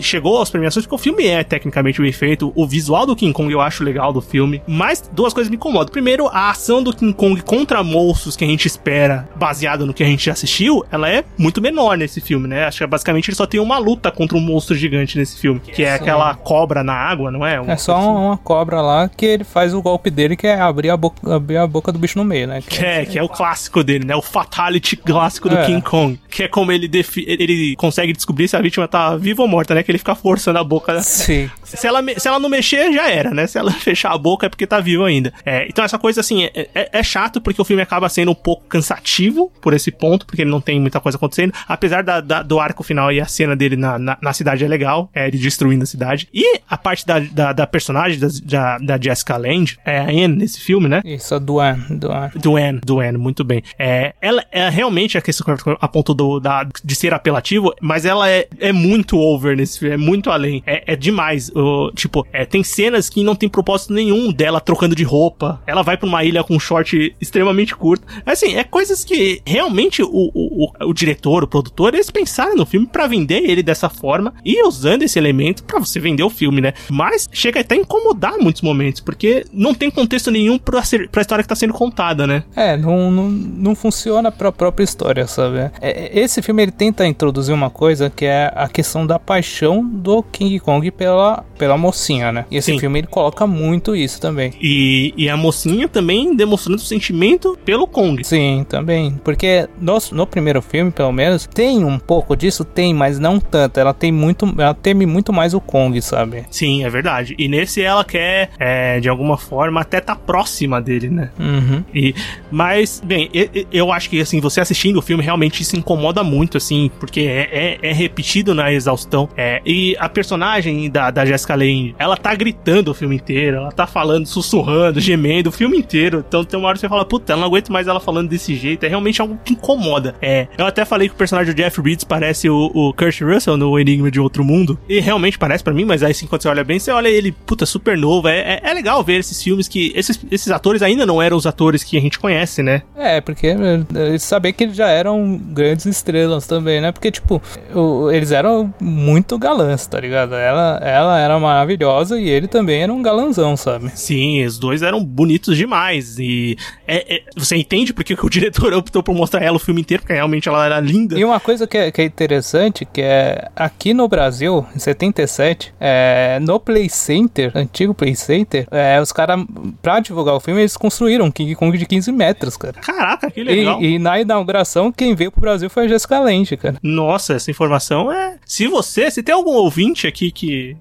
chegou às premiações porque o filme é tecnicamente bem feito. O visual do King Kong eu acho legal do filme. Mas duas coisas me incomodam. Primeiro, a ação do King Kong contra monstros que a gente espera, baseado no que a gente já assistiu, ela é muito menor nesse filme, né? Acho que basicamente ele só tem uma luta contra um monstro gigante nesse filme, que é Sim. aquela cobra na água, não é? É só uma, uma cobra lá que ele faz o golpe dele, que é abrir a boca, abrir a boca do bicho no meio, né? Que é, que é o clássico dele, né? O fatality clássico do É. King Kong. Que é como ele, defi- ele consegue descobrir se a vítima tá viva ou morta, né? Que ele fica forçando a boca. Sim. Se ela, se ela não mexer, já era, né? Se ela fechar a boca é porque tá vivo ainda. É, então essa coisa, assim, é, é- é chato porque o filme acaba sendo um pouco cansativo por esse ponto, porque ele não tem muita coisa acontecendo. Apesar da, da- do arco final e a cena dele na, na, na cidade é legal, é, ele destruindo a cidade. E a parte da, da, da personagem da, da, da Jessica Lange, é a Anne nesse filme, né? Isso, a Duan, Duan. Duane, Duane, muito bem. É, ela é realmente a questão que eu aponto do, da, de ser apelativo, mas ela é, é muito over nesse filme, é muito além. É, é demais. O, tipo, é, tem cenas que não tem propósito nenhum dela trocando de roupa. Ela vai pra uma ilha com um short extremamente curto. Assim, é coisas que realmente o, o, o, o diretor, o produtor, eles pensaram no filme pra vender ele dessa forma e usando esse elemento pra você vender o filme, né? Mas chega até a incomodar em muitos momentos, porque não tem contexto nenhum pra, ser, pra história que tá sendo contada, né? É, não, não, não funciona pra própria história, sabe? É, é, esse filme ele tenta introduzir uma coisa que é a questão da paixão do King Kong pela, pela mocinha, né? E esse Sim. filme ele coloca muito isso também. E, e a mocinha também demonstrando sentimento pelo Kong. Sim, também. Porque no, no primeiro filme, pelo menos, tem um pouco disso, tem, mas não tanto. Ela tem muito. Ela teme muito mais o Kong, sabe? Sim, é verdade. E nesse ela quer, é, de alguma forma, até tá próxima dele, né? Uhum. E, mas, bem, eu acho que, assim, você assistindo o filme realmente se incomoda muito, assim, porque é, é- é repetido na exaustão. É, e a personagem da, da Jessica Lange, ela tá gritando o filme inteiro, ela tá falando, sussurrando, gemendo o filme inteiro. Então tem uma hora que você fala, puta, eu não aguento mais ela falando desse jeito. É realmente algo que incomoda. É, eu até falei que o personagem do Jeff Bridges parece o, o Kurt Russell no Enigma de Outro Mundo. E realmente parece pra mim, mas aí sim, quando você olha bem, você olha ele, puta, super novo. É, é, é legal ver esses filmes que. Esses, esses atores ainda não eram os atores que a gente conhece, né? É, porque é, saber que eles já eram grandes estrelas também, né? Porque, tipo, o- eles eram muito galãs, tá ligado? Ela, ela era maravilhosa e ele também era um galanzão, sabe? Sim, os dois eram bonitos demais. E é- é- você entende porque que o diretor optou por mostrar ela o filme inteiro, porque realmente ela era linda. E uma coisa que é, que é interessante, que é aqui no Brasil, em 77, é, no Play Center, antigo Play Center, é, os caras, pra divulgar o filme, eles construíram um King Kong de 15 metros, cara. Caraca, que legal. E, e na inauguração, quem veio pro Brasil foi a Jessica Lange, cara. Nossa, essa informação é. Se você, se tem algum ouvinte aqui que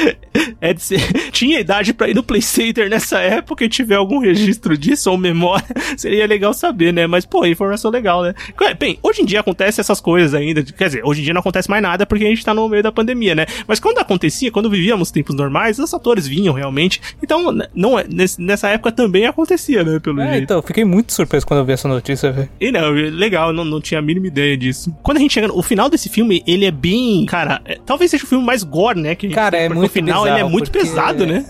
é de ser- tinha idade pra ir no Play Center nessa época e tiver algum registro disso ou memória, seria legal saber, né? Mas, pô, informação legal, né? Bem, hoje em dia acontece essas coisas ainda. Quer dizer, hoje em dia não acontece mais nada porque a gente tá no meio da pandemia, né? Mas quando acontecia, quando vivíamos tempos normais, os atores vinham realmente. Então, não, é- nesse- nessa época também acontecia, né? Pelo É, jeito. então, fiquei muito surpreso quando eu vi essa notícia, velho. E não, legal, não, não tinha a mínima ideia disso. Quando a gente chega no o final desse filme, ele é bem. Cara, é- talvez seja o filme mais gore, né? Que gente Cara, tem, é muito O final ele é bizarro, muito pesado, né?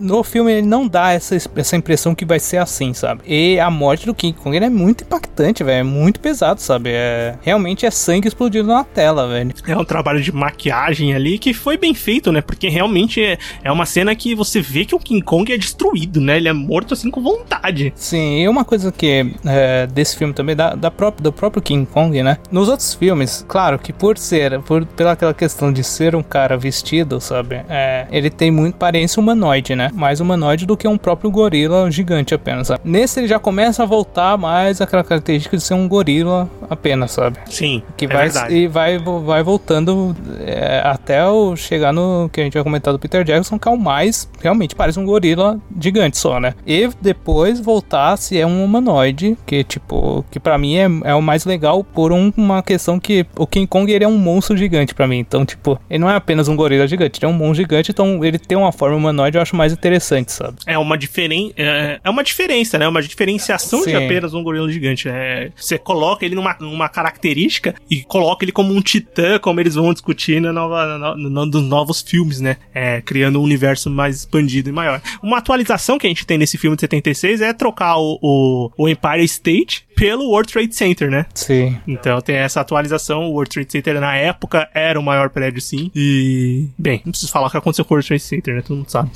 No filme ele não dá essa, essa impressão que vai ser assim, sabe? E a morte do King Kong ele é muito impactante, velho. É muito pesado, sabe? É, realmente é sangue explodindo na tela, velho. É um trabalho de maquiagem ali que foi bem feito, né? Porque realmente é, é uma cena que você vê que o King Kong é destruído, né? Ele é morto assim com vontade. Sim, e uma coisa que é, desse filme também, da, da própria, do próprio King Kong, né? Nos outros filmes, claro que por ser, por, pela aquela questão de ser um cara vestido, sabe? É, ele tem muito aparência humanoide, né? Mais humanoide do que um próprio gorila gigante apenas, sabe? Nesse ele já começa a voltar mais aquela característica de ser um gorila apenas, sabe? Sim, Que é vai, verdade. e vai, vai voltando é, até o chegar no que a gente vai comentar do Peter Jackson, que é o mais, realmente parece um gorila gigante só, né? E depois voltar se é um humanoide, que tipo, que pra mim é, é o mais legal por um- uma questão que o King Kong ele é um monstro gigante pra mim. Então, tipo, ele não é apenas um gorila gigante, ele é um monstro gigante, então ele tem uma forma humanoide eu acho mais interessante, sabe? É uma, diferen... é é uma diferença, né? Uma diferenciação de Sim. apenas um gorila gigante. É, você coloca ele numa, numa característica e coloca ele como um titã, como eles vão discutir na nova, na, no- nos novos filmes, né? É, criando um universo mais expandido e maior. Uma atualização que a gente tem nesse filme de 76 é trocar o, o, o Empire State pelo World Trade Center, né? Sim. Então tem essa atualização. O World Trade Center na época era o maior prédio, sim. E. Bem, não preciso falar o que aconteceu com o World Trade Center, né? Todo mundo sabe.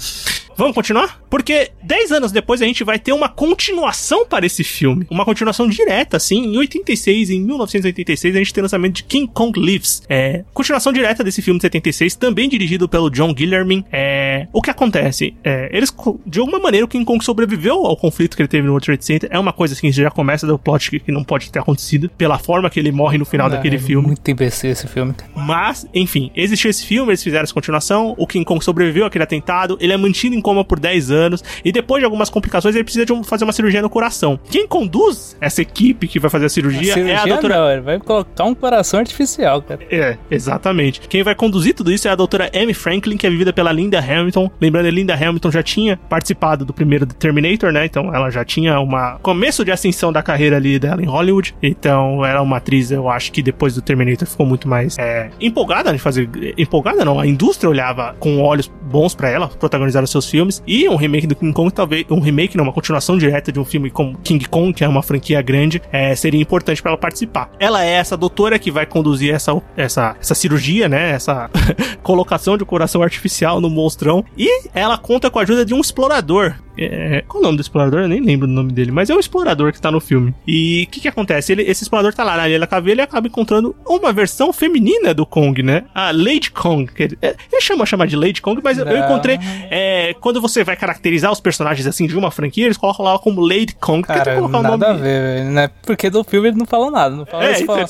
Vamos continuar? Porque 10 anos depois a gente vai ter uma continuação para esse filme. Uma continuação direta, assim. Em 86, em 1986, a gente tem o lançamento de King Kong Lives. É, continuação direta desse filme de 76, também dirigido pelo John Guillermin. É, o que acontece? É, eles, de alguma maneira, o King Kong sobreviveu ao conflito que ele teve no World Trade Center. É uma coisa assim, já começa do plot que, que não pode ter acontecido, pela forma que ele morre no final Não, daquele é filme. Muito imbecil esse filme. Mas, enfim, existiu esse filme, eles fizeram essa continuação, o King Kong sobreviveu àquele atentado, ele é mantido em coma por 10 anos, e depois de algumas complicações ele precisa de um- fazer uma cirurgia no coração. Quem conduz essa equipe que vai fazer a cirurgia, é a doutora... não, ele vai colocar um coração artificial, cara. É, exatamente. Quem vai conduzir tudo isso é a doutora Amy Franklin, que é vivida pela Linda Hamilton. Lembrando, a Linda Hamilton já tinha participado do primeiro Terminator, né? Então ela já tinha uma começo de ascensão da carreira ali dela em Hollywood. Então era uma atriz, eu acho que depois do Terminator ficou muito mais é, empolgada de fazer. Empolgada não, a indústria olhava com olhos bons pra ela, protagonizar os seus filmes. E um remake do King Kong, talvez. Um remake, não, uma continuação direta de um filme como King Kong, que é uma franquia grande, é, seria importante pra ela participar. Ela é essa doutora que vai conduzir essa, essa, essa cirurgia, né? Essa colocação de coração artificial no monstrão. E ela conta com a ajuda de um explorador. É, qual é o nome do explorador? Eu nem lembro do nome dele, mas é um explorador que tá no filme. E o que que acontece? Ele, esse explorador tá lá na Ilha Caveira e acaba encontrando uma versão feminina do Kong, né? A Lady Kong. que Ele, é, ele chama chamar de Lady Kong, mas eu, eu encontrei. é, quando você vai caracterizar os personagens assim de uma franquia, eles colocam lá como Lady Kong. Tem Cara, que colocar o nada nome. a ver, né? Porque do filme eles não falam nada. Não falam, É, eles, falam-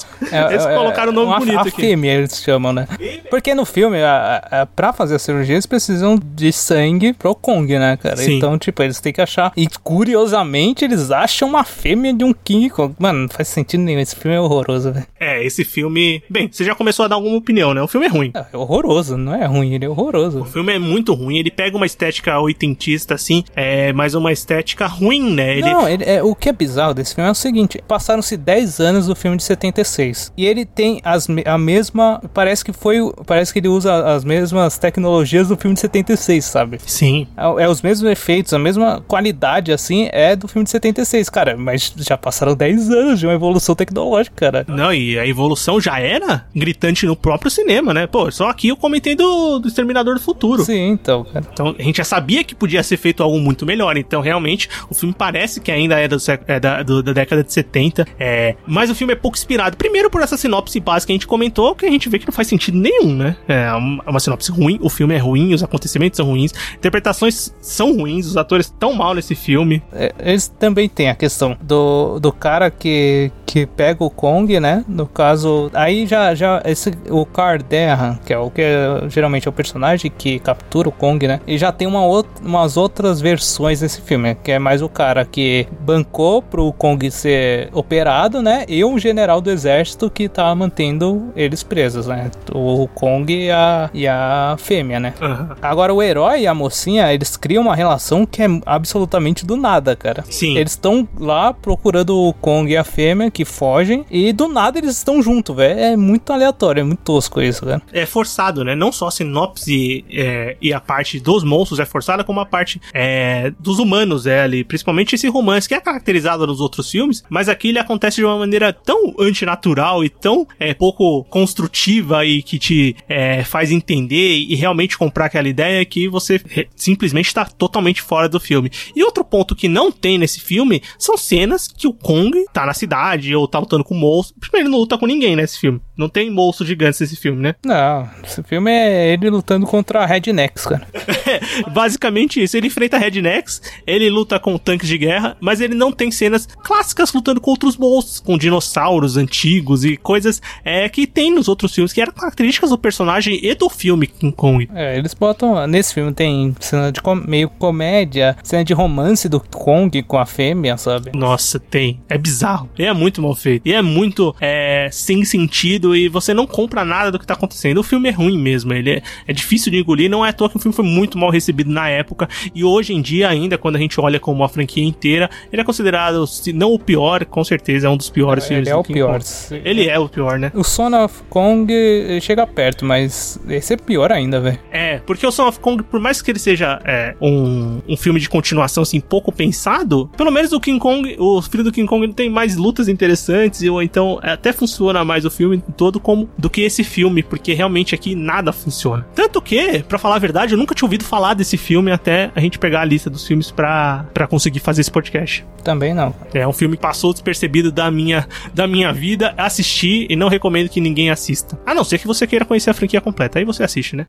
eles colocaram o nome uma, bonito a aqui. fêmea eles chamam, né? Porque no filme, a, a, pra fazer a cirurgia, eles precisam de sangue pro Kong, né, cara? Sim. Então, tipo, eles têm que achar. E curiosamente, eles acham uma fêmea de um King Kong. Mano, não faz sentido nenhum. Esse filme é horroroso, velho. É, esse filme. Bem, você já começou a dar alguma opinião, né? O filme é ruim. É horroroso, não é ruim, ele é horroroso. O filme é muito ruim, ele pega uma estética oitentista, assim, é, mas uma estética ruim, né? Ele, Não, ele- é, o que é bizarro desse filme é o seguinte: passaram-se 10 anos do filme de 76. E ele tem as, a mesma. Parece que foi. Parece que ele usa as mesmas tecnologias do filme de 76, sabe? Sim. É, é os mesmos efeitos, a mesma qualidade, assim, é do filme de 76, cara. Mas já passaram 10 anos de uma evolução tecnológica, cara. Não, e a evolução já era gritante no próprio cinema, né? Pô, só aqui eu comentei do, do Exterminador do Futuro. Sim, então, cara. Então a gente já sabia que podia ser feito algo muito melhor. Então realmente o filme parece que ainda é, do é da, do- da década de 70. É, mas o filme é pouco inspirado. Primeiro por essa sinopse básica que a gente comentou, que a gente vê que não faz sentido nenhum, né? É uma, uma sinopse ruim, o filme é ruim, os acontecimentos são ruins, interpretações são ruins, os atores estão mal nesse filme. É, Eles também têm a questão do, do cara que, que pega o Kong, né? No caso, aí já, já esse, o Carderran, que é o que é, geralmente é o personagem que captura o Kong, né? E já tem uma outra, umas outras versões desse filme, que é mais o cara que bancou pro Kong ser operado, né? E um general do exército que tá mantendo eles presos, né? O Kong e a, e a fêmea, né? Aham. Agora, o herói e a mocinha, eles criam uma relação que é absolutamente do nada, cara. Sim. Eles estão lá procurando o Kong e a fêmea que fogem e do nada eles estão juntos, velho. É muito aleatório, é muito tosco isso, cara. é forçado, né? Não só a sinopse é, e a parte dos monstros é forçada, como a parte é, dos humanos é ali. Principalmente esse romance que é caracterizado nos outros filmes, mas aqui ele acontece de uma maneira tão antinatural e tão é, pouco construtiva e que te é, faz entender e realmente comprar aquela ideia que você simplesmente está totalmente fora do filme. E outro ponto que não tem nesse filme são cenas que o Kong tá na cidade ou tá lutando com monstros. Primeiro, ele não luta com ninguém nesse filme. Não tem monstros gigantes nesse filme, né? Não, esse filme é ele lutando contra rednecks, cara. Basicamente isso. Ele enfrenta rednecks, ele luta com tanques de guerra, mas ele não tem cenas clássicas lutando com outros monstros, com dinossauros antigos e coisas é, que tem nos outros filmes, que eram características do personagem e do filme King Kong. É, eles botam. Nesse filme tem cena de com- meio comédia, cena de romance do Kong com a fêmea, sabe? Nossa, tem. É bizarro. E é muito mal feito. E é muito é, sem sentido e você não compra nada do que tá acontecendo. O filme é ruim mesmo. Ele é, é difícil de engolir. Não é à toa que o filme foi muito mal recebido na época. E hoje em dia, ainda, quando a gente olha como uma franquia inteira, ele é considerado, se não o pior, com certeza é um dos piores filmes Ele é do o King pior. Kong. Ele é o pior, né? O Son of Kong eh, chega perto, mas esse é pior ainda, velho. É, porque o Son of Kong, por mais que ele seja é, um, um filme de continuação, assim, pouco pensado, pelo menos o King Kong, o filho do King Kong ele tem mais lutas interessantes, ou então até funciona mais o filme todo como do que esse filme, porque realmente aqui nada funciona. Tanto que, para falar a verdade, eu nunca tinha ouvido falar desse filme até a gente pegar a lista dos filmes pra, pra conseguir fazer esse podcast. Também não. É um filme que passou despercebido da minha, da minha vida, assisti e não recomendo que ninguém assista. A não ser que você queira conhecer a franquia completa, aí você assiste, né?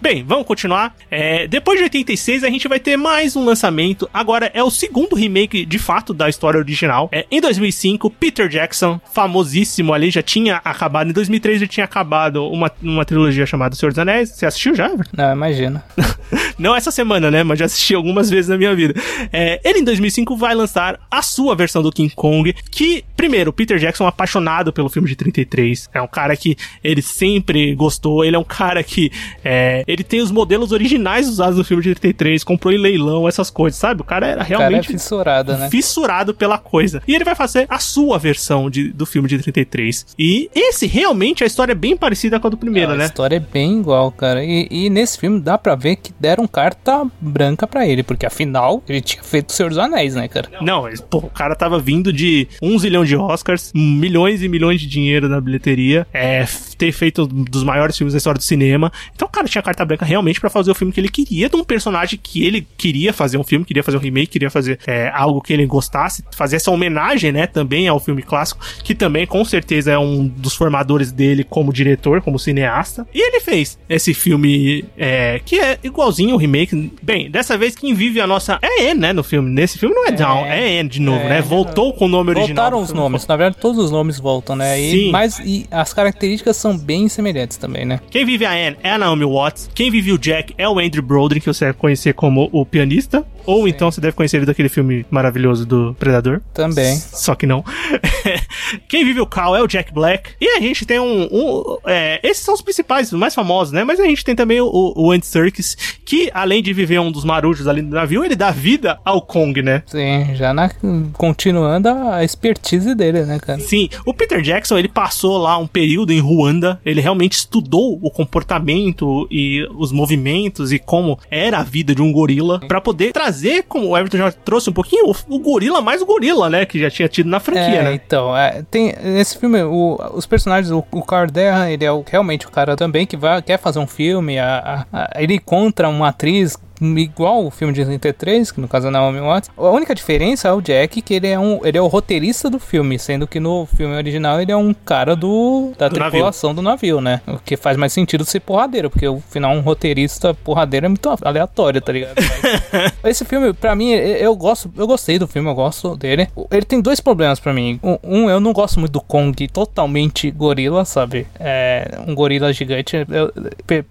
Bem, vamos continuar. É, depois de 86, a gente vai ter mais um lançamento. Agora é o segundo remake, de fato, da história original. É, em 2005, Peter Jackson, famosíssimo ali, já tinha acabado. Em 2003 já tinha acabado uma, uma trilogia chamada Senhor dos Anéis. Você assistiu já? Não, imagina. Não essa semana, né? Mas já assisti algumas vezes na minha vida. É, ele, em 2005, vai lançar a sua versão do King Kong, que, primeiro, Peter Jackson é apaixonado pelo filme de 33. É um cara que ele sempre gostou. Ele é um cara que... É, ele tem os modelos originais usados no filme de 33, comprou em leilão, essas coisas, sabe? O cara era realmente. O cara é fissurado, né? Fissurado pela coisa. E ele vai fazer a sua versão de, do filme de 33. E esse, realmente, a história é bem parecida com a do primeiro, né? A história é bem igual, cara. E, e, nesse filme dá pra ver que deram carta branca pra ele, porque afinal, ele tinha feito o Senhor dos Anéis, né, cara? Não, pô, o cara tava vindo de um zilhão de Oscars, milhões e milhões de dinheiro na bilheteria, é, ter feito um dos maiores filmes da história do cinema. Então o cara tinha carta carta branca realmente para fazer o filme que ele queria, de um personagem que ele queria fazer um filme, queria fazer um remake, queria fazer é, algo que ele gostasse, fazer essa homenagem, né, também ao filme clássico, que também com certeza é um dos formadores dele como diretor, como cineasta. E ele fez esse filme é, que é igualzinho o remake. Bem, dessa vez quem vive a nossa é Anne, né, no filme. Nesse filme não é, é Down, é Anne de novo, é, né? Voltou com o nome original. Voltaram os nomes, na verdade todos os nomes voltam, né? E, Sim. Mas e as características são bem semelhantes também, né? Quem vive a Anne é a Naomi Watts, quem vive o Jack é o Andrew Broderick, que você deve conhecer como o pianista. Ou Sim. então você deve conhecer ele daquele filme maravilhoso do Predador. Também. Só que não. Quem vive o Cal é o Jack Black. E a gente tem um. um é, esses são os principais, os mais famosos, né? Mas a gente tem também o, o Andy Serkis, que além de viver um dos marujos ali no navio, ele dá vida ao Kong, né? Sim, já na, continuando a expertise dele, né, cara? Sim, o Peter Jackson, ele passou lá um período em Ruanda, ele realmente estudou o comportamento e os movimentos e como era a vida de um gorila para poder trazer, como o Everton já trouxe um pouquinho, o, o, gorila mais o gorila, né, que já tinha tido na franquia, é, né? Então, é, tem nesse filme o, os personagens, o, o Carl Derra, ele é o, realmente o cara também que vai quer fazer um filme, a, a, a, ele encontra uma atriz igual o filme de 33, que no caso é Naomi Watts. A única diferença é o Jack, que ele é um, ele é o roteirista do filme, sendo que no filme original ele é um cara do da do tripulação navio. do navio, né? O que faz mais sentido ser porradeiro, porque o final um roteirista porradeiro é muito aleatório, tá ligado? Esse filme, para mim, eu gosto, eu gostei do filme, eu gosto dele. Ele tem dois problemas para mim. Um, eu não gosto muito do Kong totalmente gorila, sabe? É um gorila gigante. Eu,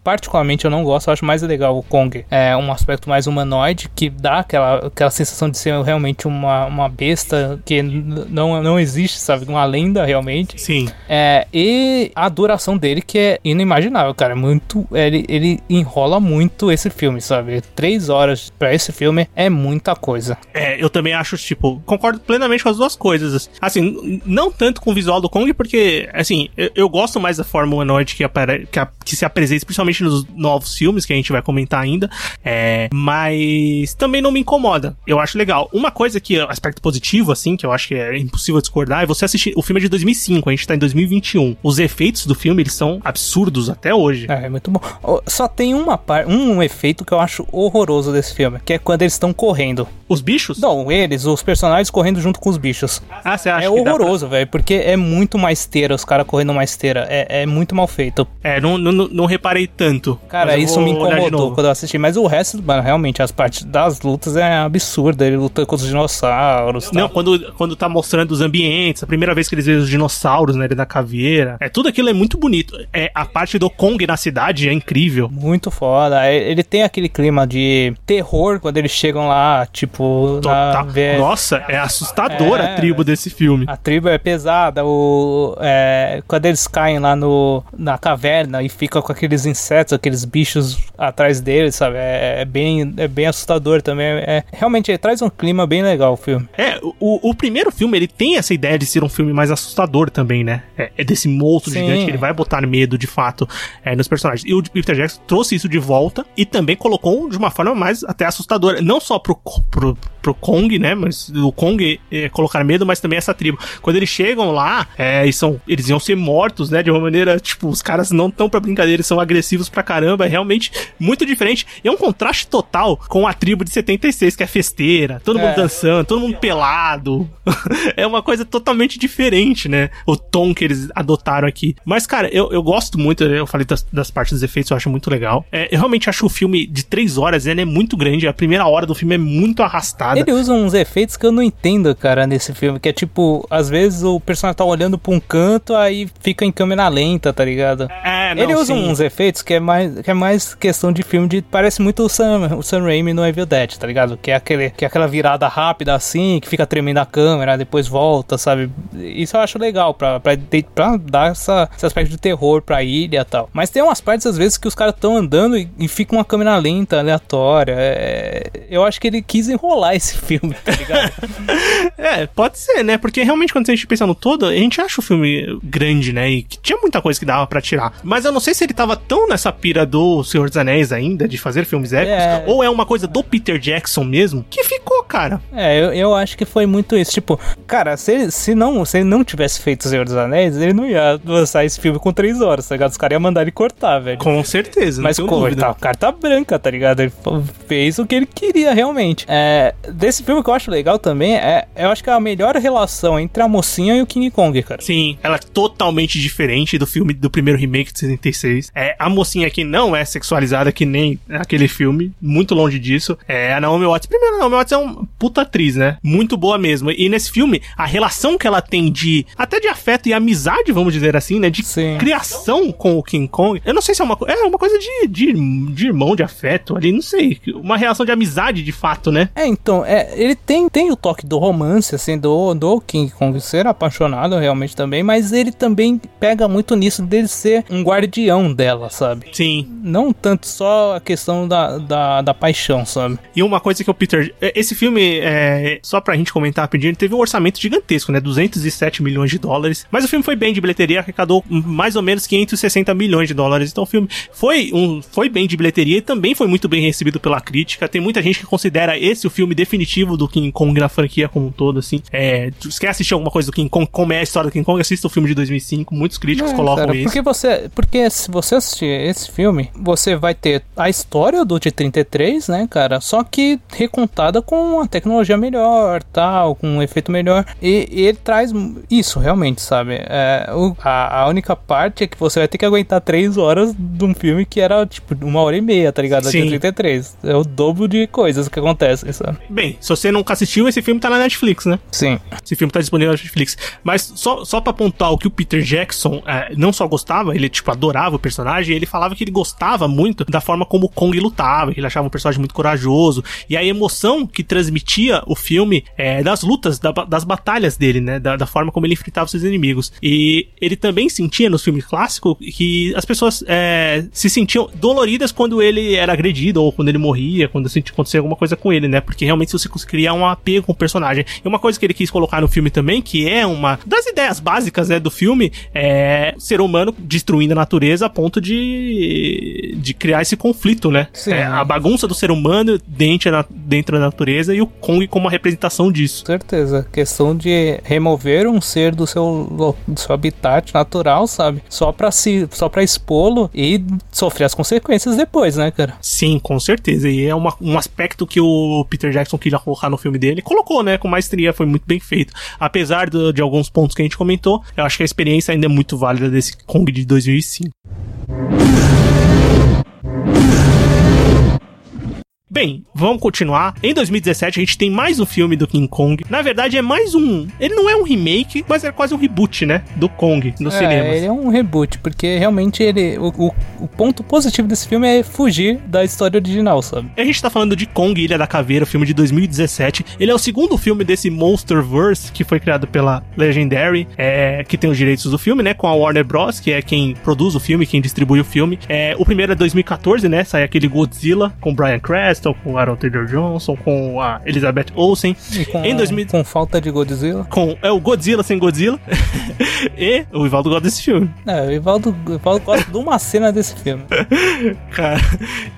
particularmente eu não gosto, eu acho mais legal o Kong. É uma aspecto mais humanoide, que dá aquela, aquela sensação de ser realmente uma, uma besta que não, não existe, sabe? Uma lenda realmente. Sim. É, e a duração dele que é inimaginável, cara. Muito. Ele, ele enrola muito esse filme, sabe? Três horas para esse filme é muita coisa. É, eu também acho, tipo, concordo plenamente com as duas coisas. Assim, não tanto com o visual do Kong, porque, assim, eu, eu gosto mais da forma humanoide que, apare, que, a, que se apresenta, principalmente nos novos filmes que a gente vai comentar ainda. É, é, mas também não me incomoda. Eu acho legal. Uma coisa que, aspecto positivo, assim, que eu acho que é impossível discordar, é você assistir. O filme é de 2005, a gente tá em 2021. Os efeitos do filme, eles são absurdos até hoje. É, é muito bom. Só tem uma par... um efeito que eu acho horroroso desse filme, que é quando eles estão correndo. Os bichos? Não, eles, os personagens correndo junto com os bichos. Ah, você acha É horroroso, pra... velho, porque é muito mais esteira, os caras correndo mais esteira. É, é muito mal feito. É, não, não, não reparei tanto. Cara, isso me incomodou quando eu assisti, mas o resto mano, realmente, as partes das lutas é absurda. Ele lutando com os dinossauros. Não, quando, quando tá mostrando os ambientes, a primeira vez que eles veem os dinossauros, né? Ele da caveira. É, tudo aquilo é muito bonito. É, a parte do Kong na cidade é incrível. Muito foda. É, ele tem aquele clima de terror quando eles chegam lá, tipo. Na. Nossa, é assustadora é, a tribo desse filme. A tribo é pesada. O, é, quando eles caem lá no, na caverna e ficam com aqueles insetos, aqueles bichos atrás deles, sabe? É, é bem, é bem assustador também. É, realmente, ele traz um clima bem legal o filme. É, o, o primeiro filme, ele tem essa ideia de ser um filme mais assustador também, né? É, é desse monstro Sim. gigante que ele vai botar medo, de fato, é, nos personagens. E o Peter Jackson trouxe isso de volta e também colocou de uma forma mais até assustadora. Não só pro, pro pro Kong, né? Mas o Kong é, colocar medo, mas também essa tribo. Quando eles chegam lá, é, eles, são, eles iam ser mortos, né? De uma maneira, tipo, os caras não tão pra brincadeira, eles são agressivos pra caramba. É realmente muito diferente. E é um contraste total com a tribo de 76, que é festeira, todo mundo É. dançando, todo mundo pelado. é uma coisa totalmente diferente, né? O tom que eles adotaram aqui. Mas, cara, eu, eu gosto muito, eu falei das, das partes dos efeitos, eu acho muito legal. É, eu realmente acho o filme de três horas, ele é muito grande. A primeira hora do filme é muito arrastada. Ele usa uns efeitos que eu não entendo, cara, nesse filme. Que é tipo, às vezes o personagem tá olhando pra um canto, aí fica em câmera lenta, tá ligado? É, não, Ele usa sim. uns efeitos que é mais, que é mais questão de filme de. Parece muito o Sam, o Sam Raimi no Evil Dead, tá ligado? Que é, aquele, que é aquela virada rápida assim, que fica tremendo a câmera, depois volta, sabe? Isso eu acho legal pra, pra, pra dar essa, esse aspecto de terror pra ilha e tal. Mas tem umas partes, às vezes, que os caras estão andando e, e fica uma câmera lenta, aleatória. É, eu acho que ele quis enrolar esse filme, tá ligado? É, pode ser, né? Porque realmente quando a gente pensa no todo, a gente acha o filme grande, né? E que tinha muita coisa que dava pra tirar. Mas eu não sei se ele tava tão nessa pira do Senhor dos Anéis ainda, de fazer filmes épicos, É. ou é uma coisa do Peter Jackson mesmo, que ficou, cara. É, eu, eu acho que foi muito isso. Tipo, cara, se, ele- se, não, se ele não tivesse feito o Senhor dos Anéis, ele não ia lançar esse filme com três horas, tá ligado? Os caras iam mandar ele cortar, velho. Com certeza, Mas, pô, dúvida. carta branca, tá ligado? Ele fez o que ele queria realmente. É, desse filme que eu acho legal também é, eu acho que é a melhor relação entre a mocinha e o King Kong, cara. Sim, ela é totalmente diferente do filme do primeiro remake de 76. É, a mocinha aqui não é sexualizada que nem aquele filme, muito longe disso. É, a Naomi Watts, primeiro, a Naomi Watts é uma puta atriz, né? Muito boa mesmo. E nesse filme, a relação que ela tem de, até de afeto e amizade, vamos dizer assim, né? De Sim. criação com o King Kong. Eu não sei se é uma, é uma coisa de, de, de irmão, de afeto ali, não sei. Uma relação de amizade, de fato, né? É, então, é, ele tem, tem o toque do romance, assim, do, do King Kong ser apaixonado realmente também, mas ele também pega muito nisso dele ser um guardião dela, sabe? Sim. Não tanto só a questão da, da, da paixão, sabe? E uma coisa que o Peter. é, Esse filme, é, só pra gente comentar rapidinho, ele teve um orçamento gigantesco, né? 207 milhões de dólares. Mas o filme foi bem de bilheteria, arrecadou mais ou menos 560 milhões de dólares. Então o filme foi, um, foi bem de bilheteria e também foi muito bem recebido pela crítica. Tem muita gente que considera esse o filme definitivo do King Kong na franquia como um todo, assim. É, se quer assistir alguma coisa do King Kong, como é a história do King Kong, assista o filme de 2005. Muitos críticos É, colocam cara, isso. Porque você, porque se você assistir esse filme, você vai ter a história do de 33, né, cara? Só que recontada com uma tecnologia melhor, tal, com um efeito melhor. E, e ele traz isso realmente, sabe? É, o- a, a única parte é que você vai ter que aguentar três horas de um filme que era tipo uma hora e meia, tá ligado? Sim. De 33. É o dobro de coisas que acontecem, sabe? Bem, se você nunca assistiu, esse filme tá na Netflix, né? Sim. Esse filme tá disponível na Netflix. Mas só, só pra apontar o que o Peter Jackson é, não só gostava, ele, tipo, adorava o personagem, ele falava que ele gostava muito da forma como o Kong lutava, que ele achava um personagem muito corajoso. E a emoção que transmitia o filme é, das lutas, da- das batalhas dele, né? Da, da forma como ele enfrentava seus inimigos. E ele também sentia nos filmes clássicos que as pessoas é, se sentiam doloridas quando ele era agredido ou quando ele morria, quando acontecia alguma coisa com ele, né? Porque realmente você cria um apego com o personagem. E uma coisa que ele quis colocar no filme também, que é uma das ideias básicas né, do filme, é o ser humano destruindo a natureza a ponto de, de criar esse conflito, né? Sim. É, a bagunça do ser humano dentro, da- dentro da natureza e o Kong como uma representação disso. certeza. Questão de remover um ser do seu, do seu habitat natural, sabe? Só pra se, só para expô-lo e sofrer as consequências depois, né, cara? Sim, com certeza. E é uma- um aspecto que o Peter Jackson queria colocar no filme dele. Colocou, né? Com maestria, foi muito bem feito. Apesar do- de alguns pontos que a gente comentou, eu acho que a experiência ainda é muito válida desse Kong de 2005. Bem, vamos continuar. Em 2017 a gente tem mais um filme do King Kong. Na verdade é mais um. Ele não é um remake, mas é quase um reboot, né? Do Kong nos é, cinemas. ele é um reboot, porque realmente ele. O, o, o ponto positivo desse filme é fugir da história original, sabe? A gente tá falando de Kong Ilha da Caveira, filme de 2017. Ele é o segundo filme desse Monsterverse que foi criado pela Legendary, é, que tem os direitos do filme, né? Com a Warner Bros., que é quem produz o filme, quem distribui o filme. É, o primeiro é 2014, né? Sai aquele Godzilla com Brian Creston, Cranston, com o Aaron Taylor Johnson, com a Elizabeth Olsen. Com, Em 2000 com falta de Godzilla. Com é o Godzilla sem Godzilla. e o Ivaldo gosta desse filme. É, o Ivaldo, o Ivaldo gosta de uma cena desse filme. Cara.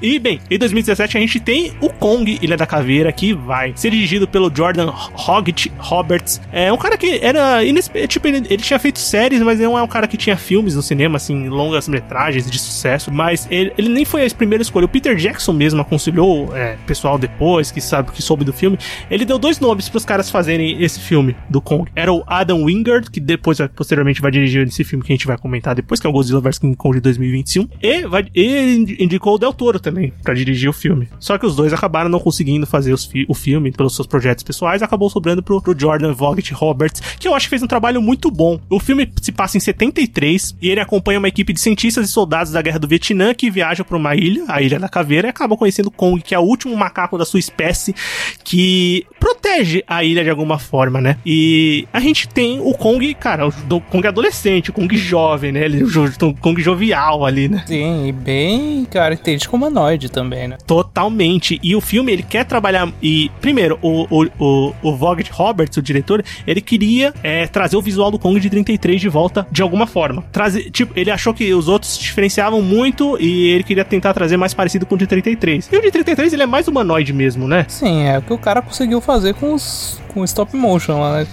E bem, em 2017 a gente tem o Kong, Ilha da Caveira, que vai ser dirigido pelo Jordan Hoggett Roberts. É um cara que era inesperado. Tipo, ele, ele tinha feito séries, mas não é um cara que tinha filmes no cinema, assim, longas metragens de sucesso. Mas ele, ele nem foi a primeira escolha. O Peter Jackson mesmo aconselhou é, pessoal depois, que sabe que soube do filme. Ele deu dois nomes pros caras fazerem esse filme do Kong. Era o Adam Wingard, que depois, posteriormente, vai dirigir esse filme que a gente vai comentar depois, que é o Godzilla vs King Kong de 2021. E, vai, e indicou o Del Toro também pra dirigir o filme. Só que os dois acabaram não conseguindo fazer fi o filme pelos seus projetos pessoais, acabou sobrando pro, pro Jordan Vogt Roberts, que eu acho que fez um trabalho muito bom. O filme se passa em 73 e ele acompanha uma equipe de cientistas e soldados da Guerra do Vietnã que viajam para uma ilha, a Ilha da Caveira, e acabam conhecendo Kong, que é o último macaco da sua espécie que protege a ilha de alguma forma, né? E a gente tem o Kong, cara, o Kong adolescente, o Kong jovem, né? Ele, o Kong jovial ali, né? Sim, e bem característico humanoide também, né? Totalmente. E o filme, ele quer trabalhar. E, primeiro, o, o, o, o Vogt Roberts, o diretor, ele queria é, trazer o visual do Kong de 33 de volta de alguma forma. Trazer, tipo, ele achou que os outros se diferenciavam muito e ele queria tentar trazer mais parecido com o de 33. E o de 33 ele é mais humanoide mesmo, né? Sim, é o que o cara conseguiu fazer com os com stop motion lá, né?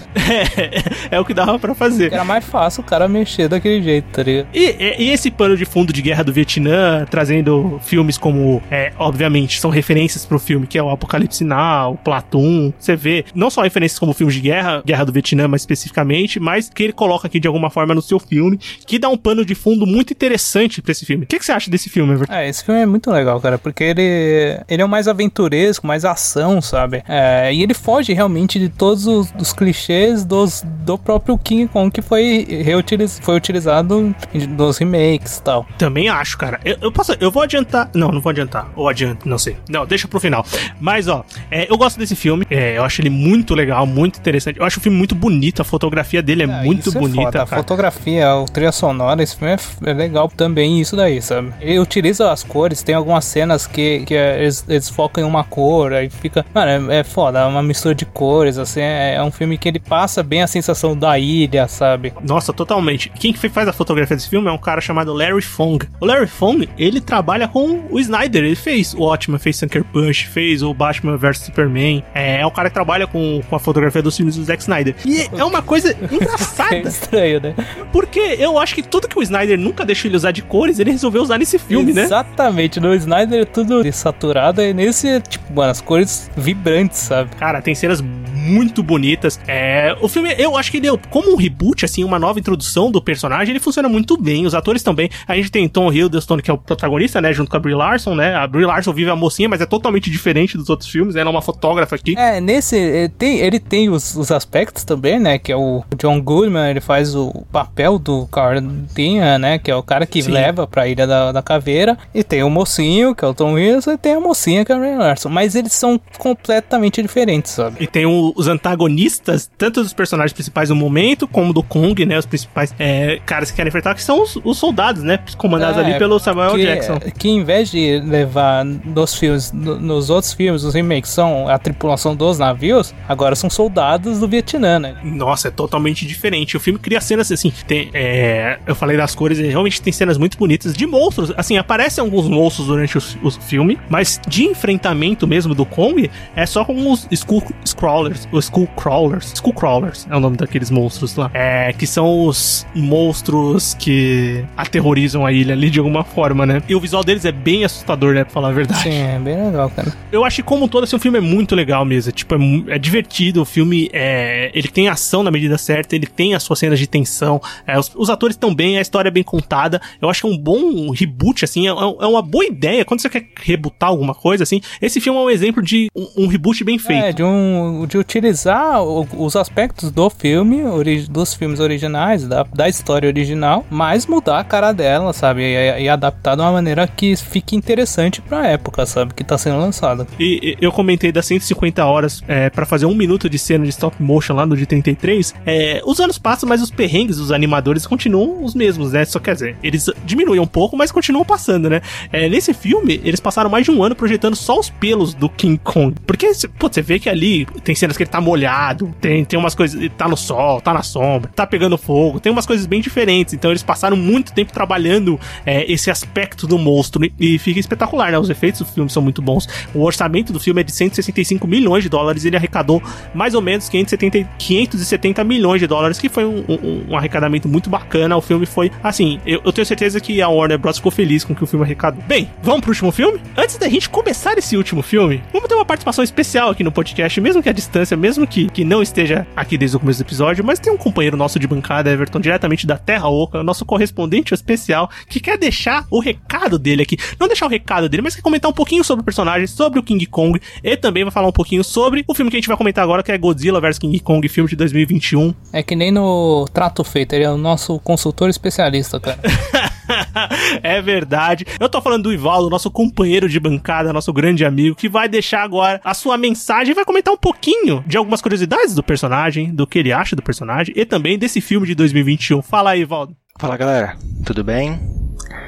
É, é o que dava para fazer. Era mais fácil o cara mexer daquele jeito, tá ligado? E, e, esse pano de fundo de guerra do Vietnã, trazendo filmes como, é, obviamente, são referências pro filme, que é o Apocalipse Now, o Platoon. Você vê não só referências como filmes de guerra, guerra do Vietnã mais especificamente, mas que ele coloca aqui de alguma forma no seu filme, que dá um pano de fundo muito interessante pra esse filme. O que, que você acha desse filme, Everton? É, esse filme é muito legal, cara, porque ele, ele é o mais aventuresco, mais ação, sabe? É, e ele foge realmente de todos os, os clichês dos, do próprio King Kong que foi, reutiliz, foi utilizado nos remakes e tal. Também acho, cara. Eu, eu, posso, eu vou adiantar. Não, não vou adiantar. Ou adianto, não sei. Não, deixa pro final. Mas, ó, é, eu gosto desse filme. É, eu acho ele muito legal, muito interessante. Eu acho o filme muito bonito. A fotografia dele é ah, muito bonita. É a fotografia, a trilha sonora, esse filme é, é, legal também, isso daí, sabe? Ele utiliza as cores, tem algumas cenas que, que é, eles, eles focam em uma cor, aí fica. Mano, é, é foda, é uma mistura de cores, assim, é, é, um filme que ele passa bem a sensação da ilha, sabe? Nossa, totalmente. Quem que faz a fotografia desse filme é um cara chamado Larry Fong. O Larry Fong, ele trabalha com o Snyder, ele fez o Ótimo, fez Sucker Punch, fez o Batman vs Superman. É, é um cara que trabalha com, com a fotografia dos filmes do Zack Snyder. E é uma coisa engraçada. é estranho, né? Porque eu acho que tudo que o Snyder nunca deixou ele usar de cores, ele resolveu usar nesse filme, Exatamente. né? Exatamente. No Snyder é tudo saturado e nesse, tipo, mano, as cores vibrantes, sabe? Cara, tem cenas muito bonitas. É, o filme, eu acho que ele, como um reboot, assim, uma nova introdução do personagem, ele funciona muito bem. Os atores também. A gente tem Tom Hiddleston, que é o protagonista, né, junto com a Brie Larson, né? A Brie Larson vive a mocinha, mas é totalmente diferente dos outros filmes. Né? Ela é uma fotógrafa aqui. É, nesse, ele é, tem, ele tem os, os aspectos também, né? Que é o John Goodman, ele faz o papel do Cardinha, né? Que é o cara que Sim. leva pra Ilha da, da Caveira. E tem o mocinho, que é o Tom Hiddleston, e tem a mocinha, que é a Brie Larson. Mas eles são completamente diferentes, sabe? E tem o, os antagonistas, tanto dos personagens principais do momento, como do Kong, né? Os principais é, caras que querem enfrentar, que são os, os soldados, né? Comandados é, ali pelo Samuel que, Jackson. Que em vez de levar nos filmes, no, nos outros filmes, os remakes, são a tripulação dos navios, agora são soldados do Vietnã, né? Nossa, é totalmente diferente. O filme cria cenas assim, tem, é, eu falei das cores, realmente tem cenas muito bonitas de monstros. Assim, aparecem alguns monstros durante o, o filme, mas de enfrentamento mesmo do Kong é só com os Skull Crawlers, os Crawlers, Skull Crawlers é o nome daqueles monstros lá, é, que são os monstros que aterrorizam a ilha ali de alguma forma, né? E o visual deles é bem assustador, né, pra falar a verdade. Sim, é bem legal, cara. Eu acho que como todo, assim, o filme é muito legal mesmo, tipo, é, é divertido, o filme é, ele tem ação na medida certa, ele tem as suas cenas de tensão, é, os, os, atores estão bem, a história é bem contada, eu acho que é um bom reboot, assim, é, é uma boa ideia, quando você quer rebootar alguma coisa, assim, esse filme é um exemplo de um, um reboot bem feito. É, de um de utilizar os aspectos do filme, dos filmes originais, da, da história original, mas mudar a cara dela, sabe? E, e adaptar de uma maneira que fique interessante pra época, sabe? Que tá sendo lançada. E, e eu comentei das 150 horas é, para fazer um minuto de cena de stop motion lá no de 33. É, os anos passam, mas os perrengues dos animadores continuam os mesmos, né? Só quer dizer, eles diminuem um pouco, mas continuam passando, né? É, nesse filme, eles passaram mais de um ano projetando só os pelos do King Kong. Porque, pô, você vê que ali tem cenas que ele tá molhado, tem, tem umas coisas, ele tá no sol, tá na sombra, tá pegando fogo, tem umas coisas bem diferentes. Então eles passaram muito tempo trabalhando é, esse aspecto do monstro e, e fica espetacular, né? Os efeitos do filme são muito bons. O orçamento do filme é de 165 milhões de dólares ele arrecadou mais ou menos 570, 570 milhões de dólares, que foi um, um, um arrecadamento muito bacana. O filme foi, assim, eu, eu, tenho certeza que a Warner Bros. ficou feliz com que o filme arrecadou. Bem, vamos pro último filme? Antes da gente começar esse último filme, vamos ter uma participação especial aqui no podcast, mesmo que a distância, mesmo que, que não esteja aqui desde o começo do episódio, mas tem um companheiro nosso de bancada, Everton, diretamente da Terra Oca, nosso correspondente especial, que quer deixar o recado dele aqui. Não deixar o recado dele, mas quer comentar um pouquinho sobre o personagem, sobre o King Kong, e também vai falar um pouquinho sobre o filme que a gente vai comentar agora, que é Godzilla vs King Kong, filme de 2021. É que nem no Trato Feito, ele é o nosso consultor especialista, cara. é verdade. Eu tô falando do Ivaldo, nosso companheiro de bancada, nosso grande amigo, que vai deixar agora a sua mensagem e vai comentar um pouquinho de algumas curiosidades do personagem, do que ele acha do personagem e também desse filme de 2021. Fala aí, Ivaldo. Fala galera, tudo bem?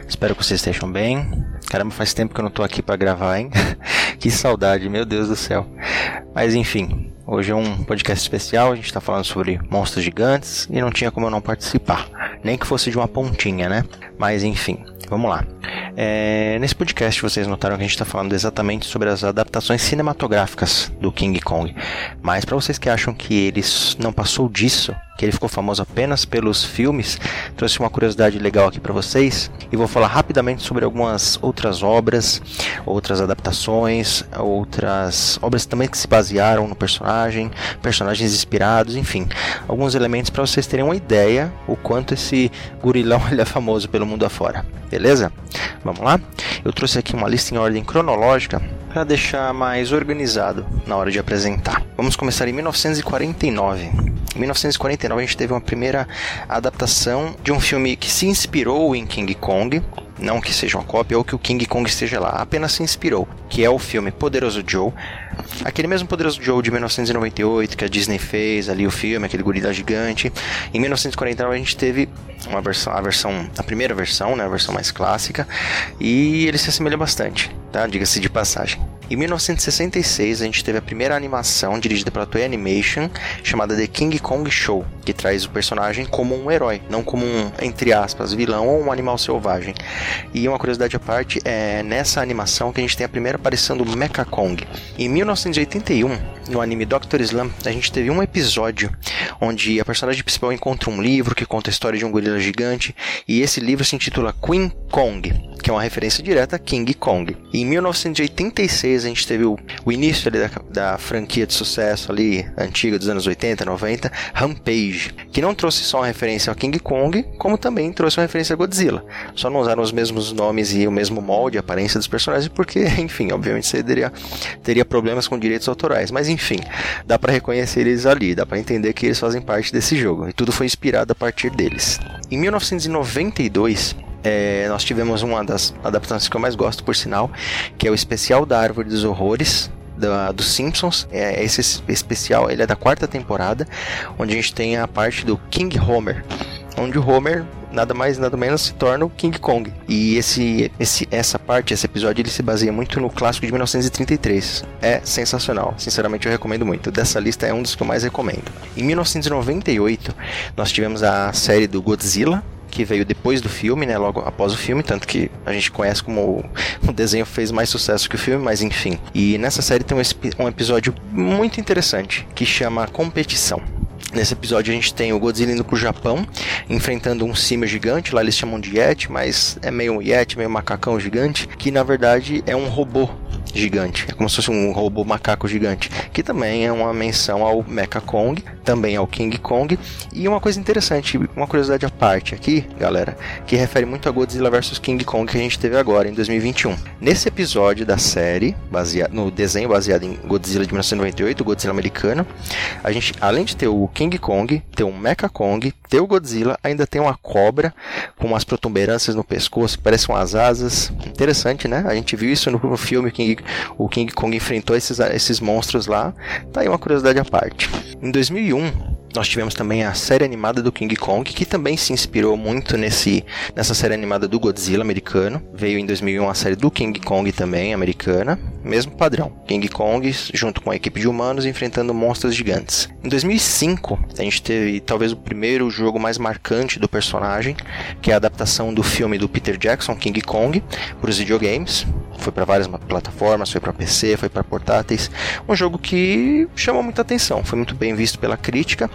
Espero que vocês estejam bem. Caramba, faz tempo que eu não tô aqui para gravar, hein? que saudade, meu Deus do céu. Mas enfim, Hoje é um podcast especial, a gente está falando sobre monstros gigantes e não tinha como eu não participar, nem que fosse de uma pontinha, né? Mas enfim, vamos lá. É, nesse podcast vocês notaram que a gente está falando exatamente sobre as adaptações cinematográficas do King Kong, mas para vocês que acham que ele não passou disso, que ele ficou famoso apenas pelos filmes, trouxe uma curiosidade legal aqui para vocês e vou falar rapidamente sobre algumas outras obras, outras adaptações, outras obras também que se basearam no personagem, personagens inspirados, enfim, alguns elementos para vocês terem uma ideia o quanto esse gurilão ele é famoso pelo mundo afora. Beleza? Vamos lá? Eu trouxe aqui uma lista em ordem cronológica para deixar mais organizado na hora de apresentar. Vamos começar em 1949. Em 1949 a gente teve uma primeira adaptação de um filme que se inspirou em King Kong, não que seja uma cópia ou que o King Kong esteja lá, apenas se inspirou, que é o filme Poderoso Joe. Aquele mesmo Poderoso Joe de 1998 que a Disney fez ali o filme, aquele gorila gigante. Em 1949 a gente teve uma versão, a versão, a primeira versão, né, a versão mais clássica, e ele se assemelha bastante, tá? Diga-se de passagem. Em 1966, a gente teve a primeira animação dirigida pela Toei Animation, chamada The King Kong Show, que traz o personagem como um herói, não como um, entre aspas, vilão ou um animal selvagem. E uma curiosidade à parte, é nessa animação que a gente tem a primeira aparição do Mecha Kong. Em 1981, no anime Doctor Slump, a gente teve um episódio onde a personagem principal encontra um livro que conta a história de um gorila gigante, e esse livro se intitula Queen Kong, que é uma referência direta a King Kong. E em 1986 a gente teve o, o início da, da, franquia de sucesso ali, antiga dos anos 80, 90, Rampage, que não trouxe só uma referência ao King Kong, como também trouxe uma referência a Godzilla. Só não usaram os mesmos nomes e o mesmo molde, a aparência dos personagens, porque, enfim, obviamente você teria, teria problemas com direitos autorais. Mas enfim, dá para reconhecer eles ali, dá para entender que eles fazem parte desse jogo. E tudo foi inspirado a partir deles. Em 1992, é, nós tivemos uma das adaptações que eu mais gosto, por sinal, que é o especial da Árvore dos Horrores, da, dos Simpsons. É, esse especial ele é da quarta temporada, onde a gente tem a parte do King Homer, onde o Homer nada mais nada menos se torna o King Kong. E esse, esse essa parte, esse episódio, ele se baseia muito no clássico de 1933. É sensacional, sinceramente eu recomendo muito. Dessa lista é um dos que eu mais recomendo. Em 1998, nós tivemos a série do Godzilla, que veio depois do filme, né? Logo após o filme, tanto que a gente conhece como o desenho fez mais sucesso que o filme, mas enfim. E nessa série tem um, um episódio muito interessante que chama Competição. Nesse episódio a gente tem o Godzilla indo pro Japão, enfrentando um símio gigante, lá eles chamam de Yeti, mas é meio um Yeti, meio um macacão gigante, que na verdade é um robô gigante. É como se fosse um robô macaco gigante, que também é uma menção ao Mecha Kong, também ao King Kong. E uma coisa interessante, uma curiosidade à parte aqui, galera, que refere muito a Godzilla vs King Kong que a gente teve agora em 2021. Nesse episódio da série, baseado no desenho baseado em Godzilla de 1998, Godzilla americano, a gente além de ter o King Kong, ter o Mecha Kong, ter o Godzilla, ainda tem uma cobra com umas protuberâncias no pescoço que parecem umas asas. Interessante, né? A gente viu isso no filme King, o King Kong enfrentou esses, esses monstros lá. Tá aí uma curiosidade à parte. Em 2001, nós tivemos também a série animada do King Kong, que também se inspirou muito nesse, nessa série animada do Godzilla americano. Veio em 2001 a série do King Kong também, americana. Mesmo padrão. King Kong junto com a equipe de humanos enfrentando monstros gigantes. Em 2005, a gente teve talvez o primeiro jogo mais marcante do personagem, que é a adaptação do filme do Peter Jackson, King Kong, para os videogames. Foi para várias plataformas, foi para PC, foi para portáteis. Um jogo que chamou muita atenção, foi muito bem visto pela crítica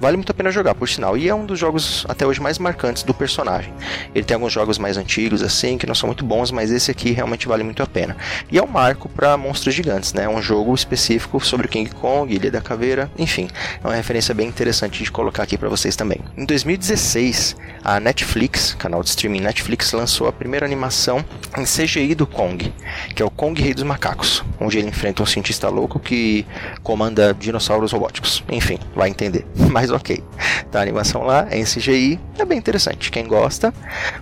Vale muito a pena jogar, por sinal. E é um dos jogos até hoje mais marcantes do personagem. Ele tem alguns jogos mais antigos, assim, que não são muito bons, mas esse aqui realmente vale muito a pena. E é um marco para monstros gigantes, né? Um jogo específico sobre King Kong, Ilha da Caveira, enfim. É uma referência bem interessante de colocar aqui para vocês também. Em 2016, a Netflix, canal de streaming Netflix, lançou a primeira animação em CGI do Kong, que é o Kong Rei dos Macacos, onde ele enfrenta um cientista louco que comanda dinossauros robóticos. Enfim, vai entender entender. Mas ok. Tá a animação lá, é em CGI, é bem interessante. Quem gosta,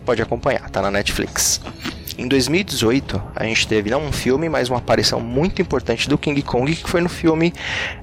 pode acompanhar, tá na Netflix. Em 2018, a gente teve não um filme, mas uma aparição muito importante do King Kong, que foi no filme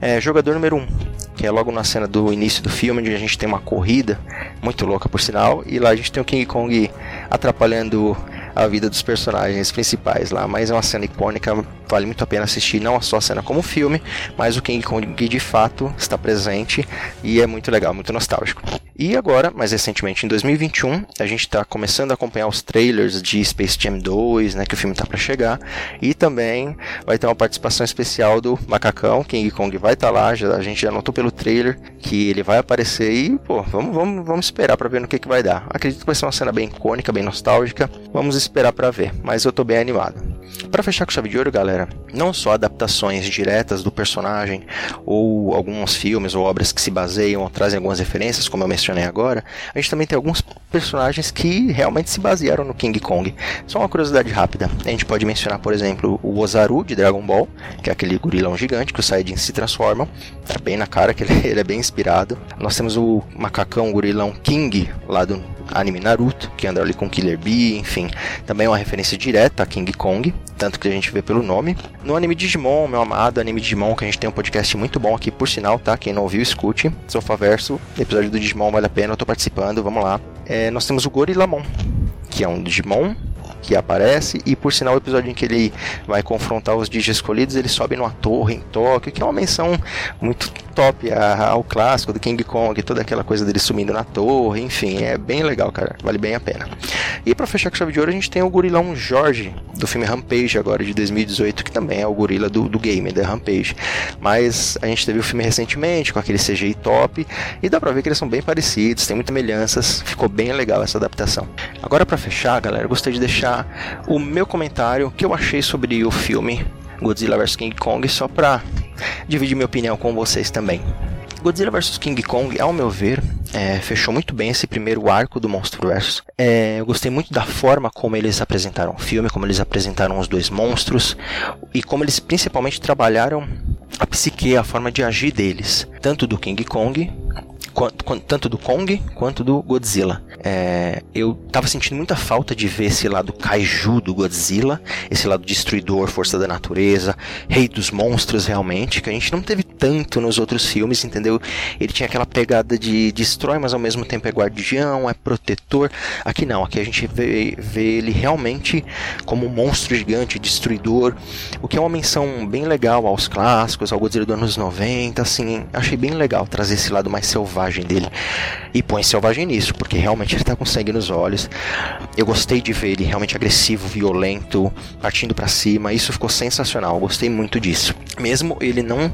é, Jogador Número 1, que é logo na cena do início do filme, onde a gente tem uma corrida, muito louca por sinal, e lá a gente tem o King Kong atrapalhando a vida dos personagens principais lá, mas é uma cena icônica, vale muito a pena assistir, não só a cena como filme, mas o King Kong de fato está presente e é muito legal, muito nostálgico. E agora, mais recentemente, em 2021, a gente está começando a acompanhar os trailers de Space Jam 2, né, que o filme está para chegar, e também vai ter uma participação especial do Macacão, King Kong vai estar tá lá, já, a gente já notou pelo trailer que ele vai aparecer e, pô, vamos, vamos, vamos esperar para ver no que, que vai dar. Acredito que vai ser uma cena bem icônica, bem nostálgica, vamos esperar para ver, mas eu tô bem animado. Para fechar com chave de ouro, galera, não só adaptações diretas do personagem ou alguns filmes ou obras que se baseiam ou trazem algumas referências, como eu mencionei agora, a gente também tem alguns personagens que realmente se basearam no King Kong. Só uma curiosidade rápida, a gente pode mencionar, por exemplo, o Ozaru de Dragon Ball, que é aquele gorilão gigante que os Saiyajins se transformam, tá bem na cara que ele, é bem inspirado. Nós temos o macacão gorilão King lá do anime Naruto, que anda ali com Killer Bee, enfim, também é uma referência direta a King Kong, tanto que a gente vê pelo nome. No anime Digimon, meu amado anime Digimon, que a gente tem um podcast muito bom aqui, por sinal, tá? Quem não ouviu, escute. Sofaverso, episódio do Digimon vale a pena, eu tô participando, vamos lá. É, nós temos o Gorilamon, que é um Digimon que aparece, e por sinal o episódio em que ele vai confrontar os Digi escolhidos, ele sobe numa torre em Tóquio, que é uma menção muito top ao clássico do King Kong, toda aquela coisa dele sumindo na torre, enfim, é bem legal, cara, vale bem a pena. E para fechar com chave de ouro, a gente tem o gorilão Jorge, do filme Rampage agora, de 2018, que também é o gorila do, do game, da Rampage. Mas a gente teve o filme recentemente, com aquele CGI top, e dá pra ver que eles são bem parecidos, tem muitas semelhanças, ficou bem legal essa adaptação. Agora para fechar, galera, eu gostaria de deixar o meu comentário, que eu achei sobre o filme Godzilla vs King Kong, só pra dividir minha opinião com vocês também. Godzilla vs King Kong, ao meu ver, é, fechou muito bem esse primeiro arco do Monsterverse. É, eu gostei muito da forma como eles apresentaram o filme, como eles apresentaram os dois monstros e como eles principalmente trabalharam a psique, a forma de agir deles, tanto do King Kong tanto do Kong quanto do Godzilla. É, eu tava sentindo muita falta de ver esse lado kaiju do Godzilla, esse lado destruidor, força da natureza, rei dos monstros realmente, que a gente não teve tanto nos outros filmes, entendeu? Ele tinha aquela pegada de destrói, mas ao mesmo tempo é guardião, é protetor. Aqui não, aqui a gente vê, vê ele realmente como um monstro gigante, destruidor, o que é uma menção bem legal aos clássicos, ao Godzilla dos anos 90, assim, achei bem legal trazer esse lado mais selvagem selvagem dele. E põe selvagem nisso, porque realmente ele tá com sangue nos olhos. Eu gostei de ver ele realmente agressivo, violento, partindo para cima. Isso ficou sensacional. Eu gostei muito disso. Mesmo ele não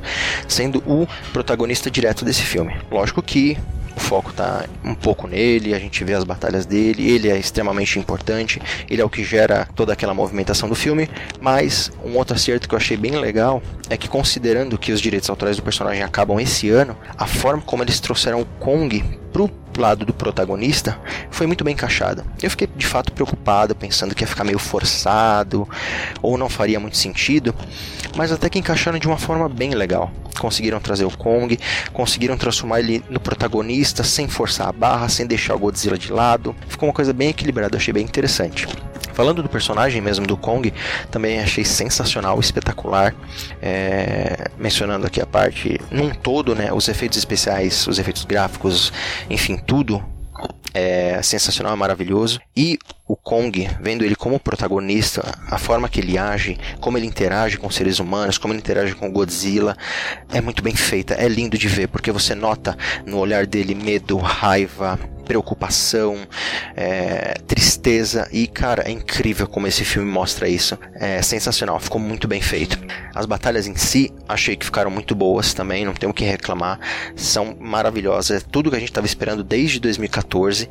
sendo o protagonista direto desse filme. Lógico que o foco tá um pouco nele, a gente vê as batalhas dele, ele é extremamente importante, ele é o que gera toda aquela movimentação do filme, mas um outro acerto que eu achei bem legal é que considerando que os direitos autorais do personagem acabam esse ano, a forma como eles trouxeram o Kong pro lado do protagonista foi muito bem encaixada. Eu fiquei de fato preocupado, pensando que ia ficar meio forçado ou não faria muito sentido, mas até que encaixaram de uma forma bem legal. Conseguiram trazer o Kong, conseguiram transformar ele no protagonista sem forçar a barra, sem deixar o Godzilla de lado. Ficou uma coisa bem equilibrada, achei bem interessante. Falando do personagem mesmo do Kong, também achei sensacional, espetacular. É, mencionando aqui a parte, num todo, né, os efeitos especiais, os efeitos gráficos, enfim, tudo é sensacional, é maravilhoso. E o Kong, vendo ele como protagonista, a forma que ele age, como ele interage com seres humanos, como ele interage com Godzilla, é muito bem feita. É lindo de ver, porque você nota no olhar dele medo, raiva, preocupação, é, tristeza e cara, é incrível como esse filme mostra isso. É sensacional, ficou muito bem feito. As batalhas em si, achei que ficaram muito boas também, não tenho o que reclamar, são maravilhosas. É tudo que a gente estava esperando desde 2014,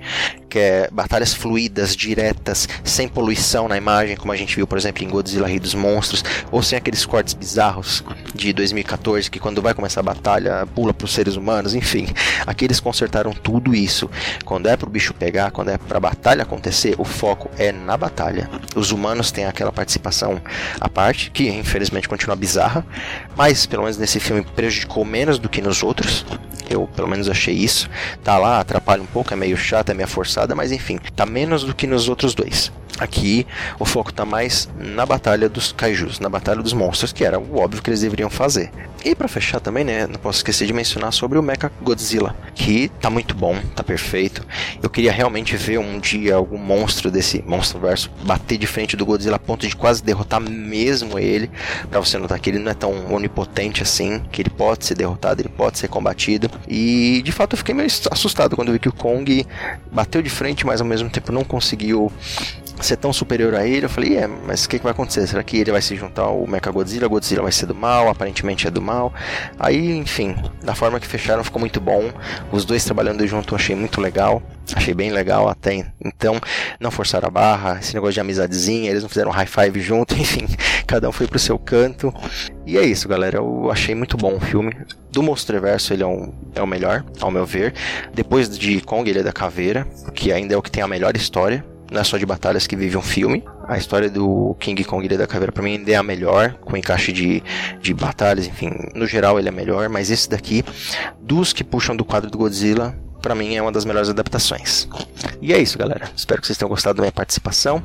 que é batalhas fluídas, diretas, sem poluição na imagem, como a gente viu, por exemplo, em Godzilla Rei dos Monstros, ou sem aqueles cortes bizarros de 2014 que quando vai começar a batalha pula para os seres humanos, enfim. Aqui eles consertaram tudo isso quando é pro bicho pegar, quando é pra batalha acontecer, o foco é na batalha. Os humanos têm aquela participação à parte, que infelizmente continua bizarra, mas pelo menos nesse filme prejudicou menos do que nos outros. Eu pelo menos achei isso. Tá lá, atrapalha um pouco, é meio chato, é meio forçada, mas enfim, tá menos do que nos outros dois. Aqui o foco tá mais na batalha dos kaijus, na batalha dos monstros, que era o óbvio que eles deveriam fazer. E para fechar também, né, não posso esquecer de mencionar sobre o Mecha Godzilla, que tá muito bom, tá perfeito. Eu queria realmente ver um dia algum monstro desse monstro verso bater de frente do Godzilla a ponto de quase derrotar mesmo ele, para você notar que ele não é tão onipotente assim, que ele pode ser derrotado, ele pode ser combatido. E de fato eu fiquei meio assustado quando vi que o Kong bateu de frente, mas ao mesmo tempo não conseguiu ser tão superior a ele, eu falei, é, mas o que, que, vai acontecer? Será que ele vai se juntar ao Mecha Godzilla? Godzilla vai ser do mal, aparentemente é do mal. Aí, enfim, da forma que fecharam ficou muito bom. Os dois trabalhando junto eu achei muito legal. Achei bem legal até. Então, não forçaram a barra, esse negócio de amizadezinha, eles não fizeram high five junto, enfim, cada um foi pro seu canto. E é isso, galera. Eu achei muito bom o filme. Do Monstreverso, ele é, um, é o melhor, ao meu ver. Depois de Kong, ele é da Caveira, que ainda é o que tem a melhor história é só de batalhas que vive um filme. A história do King Kong Ilha da Caveira para mim ainda é a melhor, com encaixe de, de batalhas, enfim, no geral ele é melhor, mas esse daqui, dos que puxam do quadro do Godzilla, para mim é uma das melhores adaptações. E é isso, galera. Espero que vocês tenham gostado da minha participação.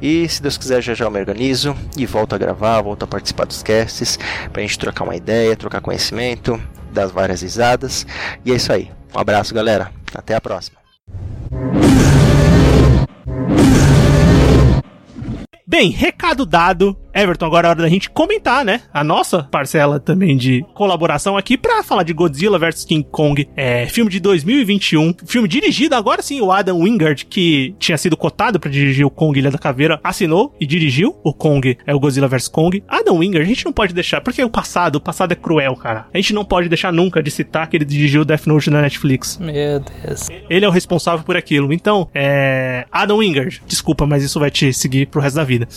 E se Deus quiser, já já eu me organizo e volto a gravar, volto a participar dos casts, pra gente trocar uma ideia, trocar conhecimento, dar várias risadas. E é isso aí. Um abraço, galera. Até a próxima. Bem, recado dado. Everton, agora é hora da gente comentar, né? A nossa parcela também de colaboração aqui pra falar de Godzilla vs King Kong. É, filme de 2021. Filme dirigido, agora sim, o Adam Wingard, que tinha sido cotado para dirigir o Kong Ilha da Caveira, assinou e dirigiu o Kong, é o Godzilla vs Kong. Adam Wingard, a gente não pode deixar, porque o passado, o passado é cruel, cara. A gente não pode deixar nunca de citar que ele dirigiu Death Note na Netflix. Meu Deus. Ele é o responsável por aquilo. Então, é. Adam Wingard, desculpa, mas isso vai te seguir pro resto da vida.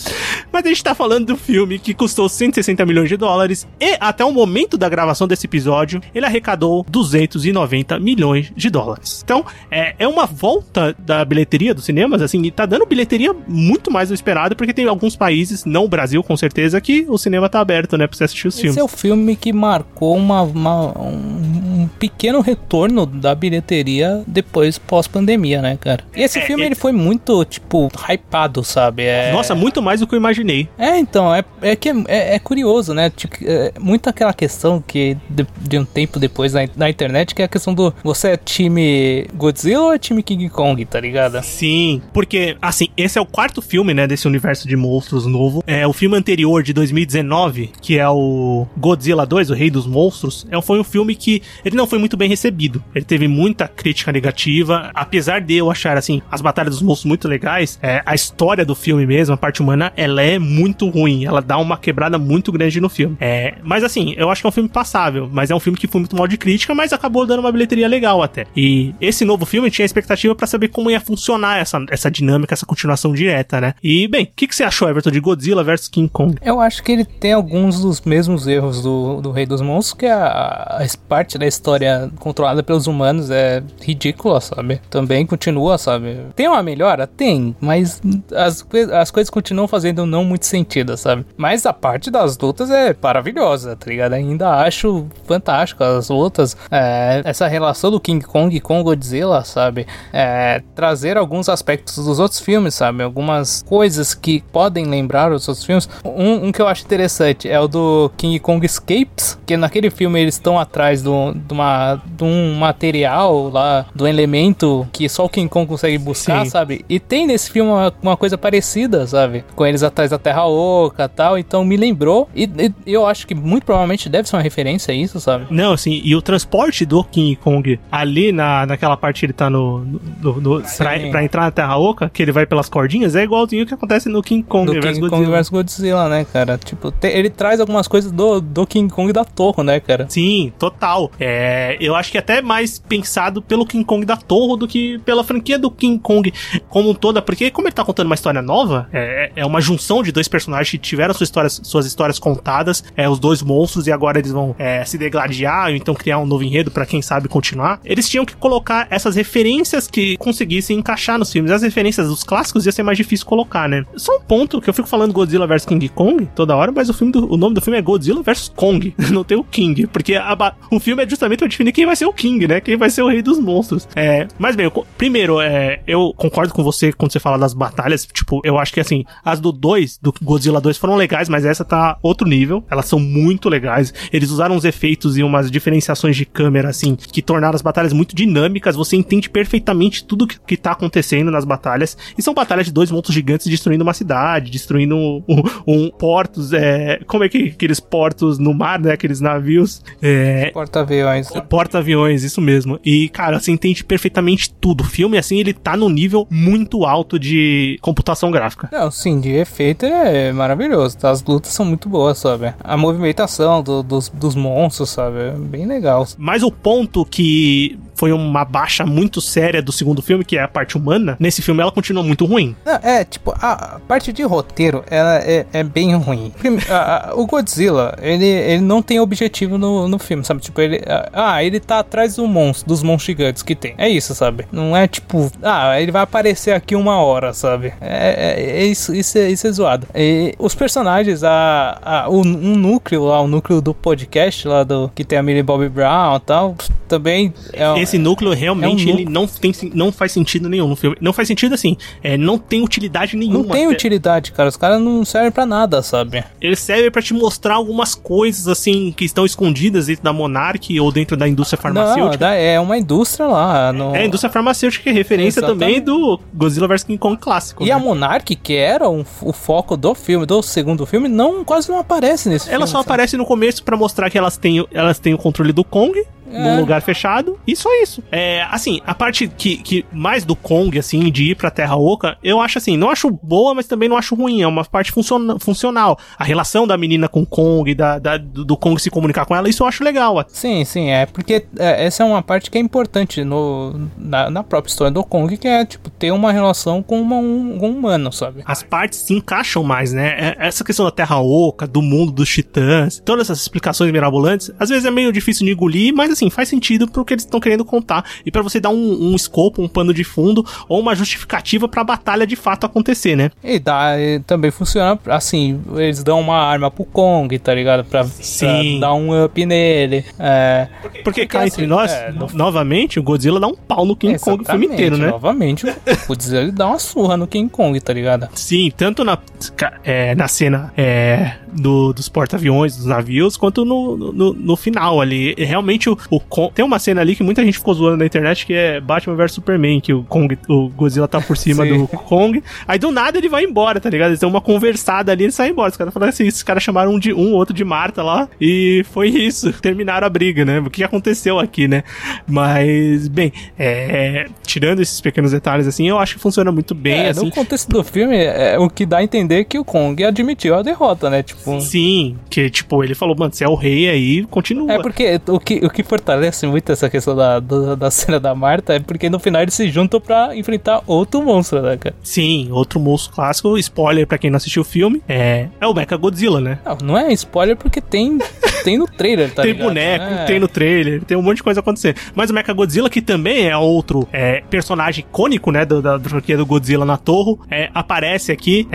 Mas a gente tá falando do filme que custou 160 milhões de dólares e até o momento da gravação desse episódio ele arrecadou 290 milhões de dólares. Então é, é uma volta da bilheteria dos cinemas, assim, e tá dando bilheteria muito mais do esperado porque tem alguns países, não o Brasil com certeza, que o cinema tá aberto, né, pra você assistir os Esse filmes. é o filme que marcou uma, uma- um, um pequeno retorno da bilheteria depois pós-pandemia, né, cara? E esse É, filme é- ele foi muito, tipo, hypado, sabe? É... Nossa, muito mais do que eu imaginei. É, então, é, é que é, é curioso, né? Tipo, é muito aquela questão que de, de um tempo depois na, na internet, que é a questão do você é time Godzilla ou é time King Kong, tá ligado? Sim, porque, assim, esse é o quarto filme, né, desse universo de monstros novo. É o filme anterior de 2019, que é o Godzilla 2, o Rei dos Monstros, é, foi um filme que ele não foi muito bem recebido. Ele teve muita crítica negativa, apesar de eu achar, assim, as batalhas dos monstros muito legais, é, a história do filme mesmo, a parte humana, ela é muito ruim. Ela dá uma quebrada muito grande no filme. É, mas assim, eu acho que é um filme passável, mas é um filme que foi muito mal de crítica, mas acabou dando uma bilheteria legal até. E esse novo filme tinha expectativa para saber como ia funcionar essa, essa dinâmica, essa continuação direta, né? E, bem, o que, que você achou, Everton, de Godzilla vs King Kong? Eu acho que ele tem alguns dos mesmos erros do, do Rei dos Monstros, que a, a parte da história controlada pelos humanos é ridícula, sabe? Também continua, sabe? Tem uma melhora? Tem, mas as, as coisas continuam fazendo não muito sentido, sabe? Mas a parte das lutas é maravilhosa, tá ligado? Ainda acho fantástico as lutas, é, essa relação do King Kong com Godzilla, sabe? É, trazer alguns aspectos dos outros filmes, sabe? Algumas coisas que podem lembrar os outros filmes. Um, um que eu acho interessante é o do King Kong Escapes, que naquele filme eles estão atrás de, uma, de um material lá, do elemento que só o King Kong consegue buscar, Sim. sabe? E tem nesse filme uma, uma, coisa parecida, sabe? Com eles atrás da Terra Oca e tal, então me lembrou. E, e, eu acho que muito provavelmente deve ser uma referência a isso, sabe? Não, assim, e o transporte do King Kong ali na, naquela parte que ele tá no. no, no pra, pra, entrar na Terra Oca, que ele vai pelas cordinhas, é igualzinho o que acontece no King Kong do King Kong vs Godzilla, né, cara? Tipo, te, ele traz algumas coisas do, do King Kong da Torre, né, cara? Sim, total. É, eu acho que até mais pensado pelo King Kong da Torre do que pela franquia do King Kong como um toda, porque como ele tá contando uma história nova, é, é uma junção de dois personagens tiveram suas histórias, suas histórias contadas, é, os dois monstros, e agora eles vão é, se degladiar, ou então criar um novo enredo para quem sabe continuar. Eles tinham que colocar essas referências que conseguissem encaixar nos filmes. As referências dos clássicos ia ser mais difícil colocar, né? Só um ponto que eu fico falando Godzilla vs King Kong toda hora, mas o filme do, o nome do filme é Godzilla vs Kong, não tem o King, porque a, o filme é justamente pra definir quem vai ser o King, né? Quem vai ser o rei dos monstros. É, mas bem, eu, primeiro, é, eu concordo com você quando você fala das batalhas, tipo, eu acho que assim, as do 2, do Godzilla 2 foram legais, mas essa tá outro nível, elas são muito legais. Eles usaram uns efeitos e umas diferenciações de câmera, assim, que tornaram as batalhas muito dinâmicas, você entende perfeitamente tudo que, que tá acontecendo nas batalhas, e são batalhas de dois monstros gigantes destruindo uma cidade, destruindo um, um, um portos, é, como é que aqueles portos no mar, né, aqueles navios, é, porta-aviões. Porta-aviões, isso mesmo. E, cara, você entende perfeitamente tudo. O filme, assim, ele tá no nível muito alto de computação gráfica. Não, sim, de efeito é maravilhoso. Tá? As lutas são muito boas, sabe? A movimentação do, dos, dos monstros, sabe? É bem legal. Mas o ponto que foi uma baixa muito séria do segundo filme, que é a parte humana, nesse filme ela continua muito ruim. É, tipo, a parte de roteiro, ela é, é bem ruim. a, a, o Godzilla, ele, ele não tem objetivo no, no filme, sabe? Tipo, ele. Ah, ele tá atrás do monstro, dos monstros gigantes que tem. É isso, sabe? Não é tipo, ah, ele vai aparecer aqui uma hora, sabe? É, é, é isso, isso, é, isso é zoado. E os personagens, a, a, o, um núcleo lá, o núcleo do podcast lá do que tem a Millie Bobby Brown e tal, também é esse núcleo realmente é um ele não, tem, não faz sentido nenhum no filme. Não faz sentido assim. É, não tem utilidade nenhuma. Não tem utilidade, cara. Os caras não servem para nada, sabe? Eles servem para te mostrar algumas coisas assim que estão escondidas dentro da Monarch ou dentro da indústria farmacêutica. Não, é uma indústria lá. No... É a indústria farmacêutica que é referência Exatamente. também do Godzilla vs King Kong clássico. E né? a Monarch, que era um, o foco do filme, do segundo filme, não quase não aparece nesse Ela filme. Ela só sabe? aparece no começo para mostrar que elas têm, elas têm o controle do Kong é. num lugar fechado e só isso. É, assim, a parte que, que mais do Kong, assim, de ir pra Terra Oca, eu acho assim, não acho boa, mas também não acho ruim. É uma parte funciona, funcional. A relação da menina com o Kong, da, da, do Kong se comunicar com ela, isso eu acho legal. Sim, sim, é porque é, essa é uma parte que é importante no, na, na, própria história do Kong, que é, tipo, ter uma relação com, uma, um, um humano, sabe? As partes se encaixam mais, né? É, essa questão da Terra Oca, do mundo dos titãs, todas essas explicações mirabolantes, às vezes é meio difícil de engolir, mas assim, faz sentido pro que eles estão querendo contar e para você dar um, um escopo, um pano de fundo ou uma justificativa para a batalha de fato acontecer, né? E dá, e também funciona assim, eles dão uma arma pro Kong, tá ligado? Pra, Sim. Pra dar um up nele. É, porque, porque cá assim, entre nós, é, no... novamente, o Godzilla dá um pau no King Kong o filme inteiro, né? Novamente, o Godzilla dá uma surra no King Kong, tá ligado? Sim, tanto na, é, na cena é, do- dos porta-aviões, dos navios, quanto no, no, no final ali. E realmente o, o Kong- tem uma cena ali que muita gente ficou zoando na internet que é Batman vs Superman, que o Kong, o Godzilla tá por cima do Kong, aí do nada ele vai embora, tá ligado? Eles dão uma conversada ali e ele sai embora. Os caras falaram assim, esses caras chamaram um de um, outro de Marta lá, e foi isso. Terminaram a briga, né? O que aconteceu aqui, né? Mas, bem, é, tirando esses pequenos detalhes assim, eu acho que funciona muito bem, É, assim. no contexto do filme, é o que dá a entender que o Kong admitiu a derrota, né? Tipo. Sim, que tipo, ele falou, mano, você é o rei aí, continua. É porque o que, o que fortalece muito essa questão da, da, da cena da Marta é porque no final eles se juntam pra enfrentar outro monstro, né, cara? Sim, outro monstro clássico, spoiler pra quem não assistiu o filme, é, é o Mecha Godzilla, né? Não, não é spoiler porque tem, tem no trailer, tá tem ligado? boneco, É. tem no trailer, tem um monte de coisa acontecendo. Mas o Mecha Godzilla, que também é outro é, personagem icônico, né, do- da, da franquia do Godzilla na Torre, é, aparece aqui.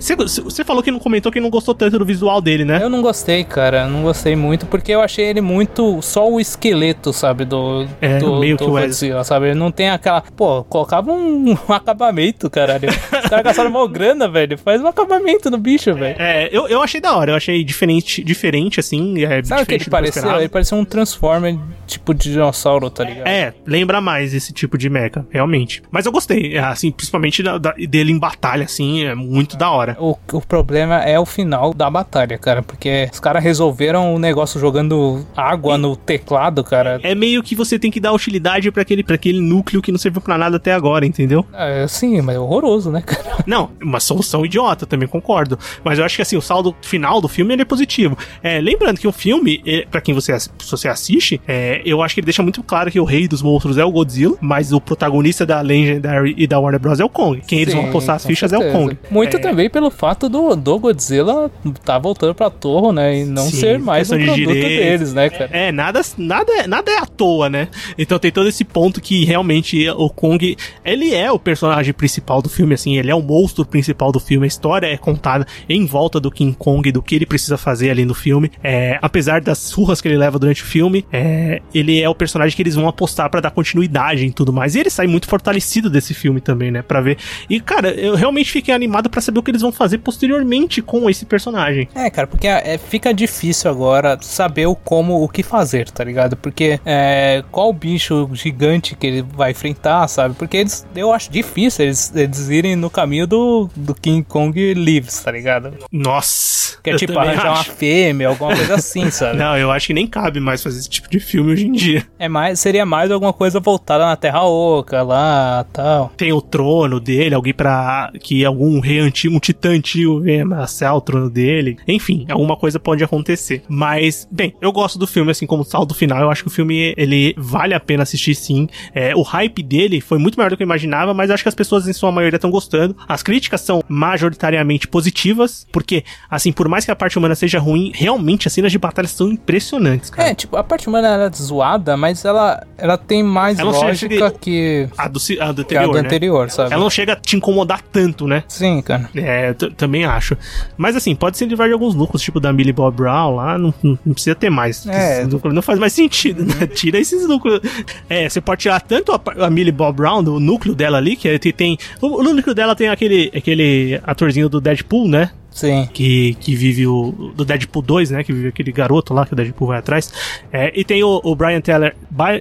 Você falou que não comentou que não gostou tanto do visual dele, né? Eu não gostei, cara. Não gostei muito porque eu achei ele muito só o esqueleto, sabe? Do, É, do, meio do que o Godzilla, sabe? Ele não tem aquela. Pô, colocava um, acabamento, caralho. Os caras gastaram mó grana, velho. Faz um acabamento no bicho, velho. É, eu, eu achei da hora, eu achei diferente, diferente assim. É, Sabe o que ele pareceu? Ele parecia um Transformer tipo de dinossauro, tá ligado? É, lembra mais esse tipo de mecha, realmente. Mas eu gostei, é, assim, principalmente da- da- dele em batalha, assim, é muito da hora. O, o problema é o final da batalha, cara. Porque os caras resolveram o negócio jogando água no teclado, cara. É meio que você tem que dar utilidade pra aquele, pra aquele núcleo que não serviu pra nada até agora, entendeu? É, sim, mas é horroroso, né, cara? Não, uma solução idiota, também concordo. Mas eu acho que assim, o saldo final do filme é positivo. É, lembrando que o filme, é, pra quem você, você assiste, é, eu acho que ele deixa muito claro que o rei dos monstros é o Godzilla, mas o protagonista da Legendary e da Warner Bros. é o Kong. Quem eles vão Sim, apostar as fichas é o certeza. Kong. Muito É, também pelo fato do, do Godzilla tá voltando pra torre, né? E não Sim, ser mais um de produto direitos. deles, né, cara? É, nada, nada, é- nada é à toa, né? Então tem todo esse ponto que realmente o Kong, ele é o personagem principal do filme, assim, ele é o monstro principal do filme. A história é contada em volta do King Kong, do que ele precisa fazer ali no filme. É, apesar das surras que ele leva durante o filme, é, ele é o personagem que eles vão apostar pra dar continuidade em tudo mais. E ele sai muito fortalecido desse filme também, né? Pra ver. E, cara, eu realmente fiquei animado pra saber o que eles vão fazer posteriormente com esse personagem. É, cara, porque é, fica difícil agora saber o como, o que fazer, tá ligado? Porque é, qual bicho gigante que ele vai enfrentar, sabe? Porque eles, eu acho difícil eles, eles irem no caminho do, do King Kong Lives, tá ligado? Nossa. Que é tipo arranjar uma acho. fêmea, alguma coisa assim, sabe? Não, eu acho que nem cabe mais fazer esse tipo de filme hoje em dia. É mais, seria mais alguma coisa voltada na Terra Oca lá, tal. Tem o trono dele, alguém pra. que algum rei antigo, um titã antigo venha ameaçar o trono dele. Enfim, alguma coisa pode acontecer. Mas, bem, eu gosto do filme, assim, como saldo final. Eu acho que o filme, ele vale a pena assistir sim. É, o hype dele foi muito maior do que eu imaginava, mas acho que as pessoas, em sua maioria, estão gostando. As críticas são majoritariamente positivas, porque, assim, por mais que a parte humana seja ruim, realmente as cenas de batalha são impressionantes, cara. É, tipo, a parte humana ela é zoada, mas ela, ela tem mais Ela lógica chega- que, A do, a do que a anterior, do né? anterior, sabe? Ela não chega a te incomodar tanto, né? Sim, cara. É, também acho. Mas assim, pode ser de alguns núcleos, tipo da Millie Bob Brown lá, não, não- precisa ter mais. É. Não faz mais sentido, né? Tira esses núcleos. É, você pode tirar tanto a, a Millie Bob Brown, do núcleo dela ali, que tem. tem o, o núcleo dela tem aquele, aquele atorzinho do Deadpool, né? Sim. que, que vive o. Do Deadpool 2, né? Que vive aquele garoto lá que o Deadpool vai atrás. É, e tem o, o Brian Tyler.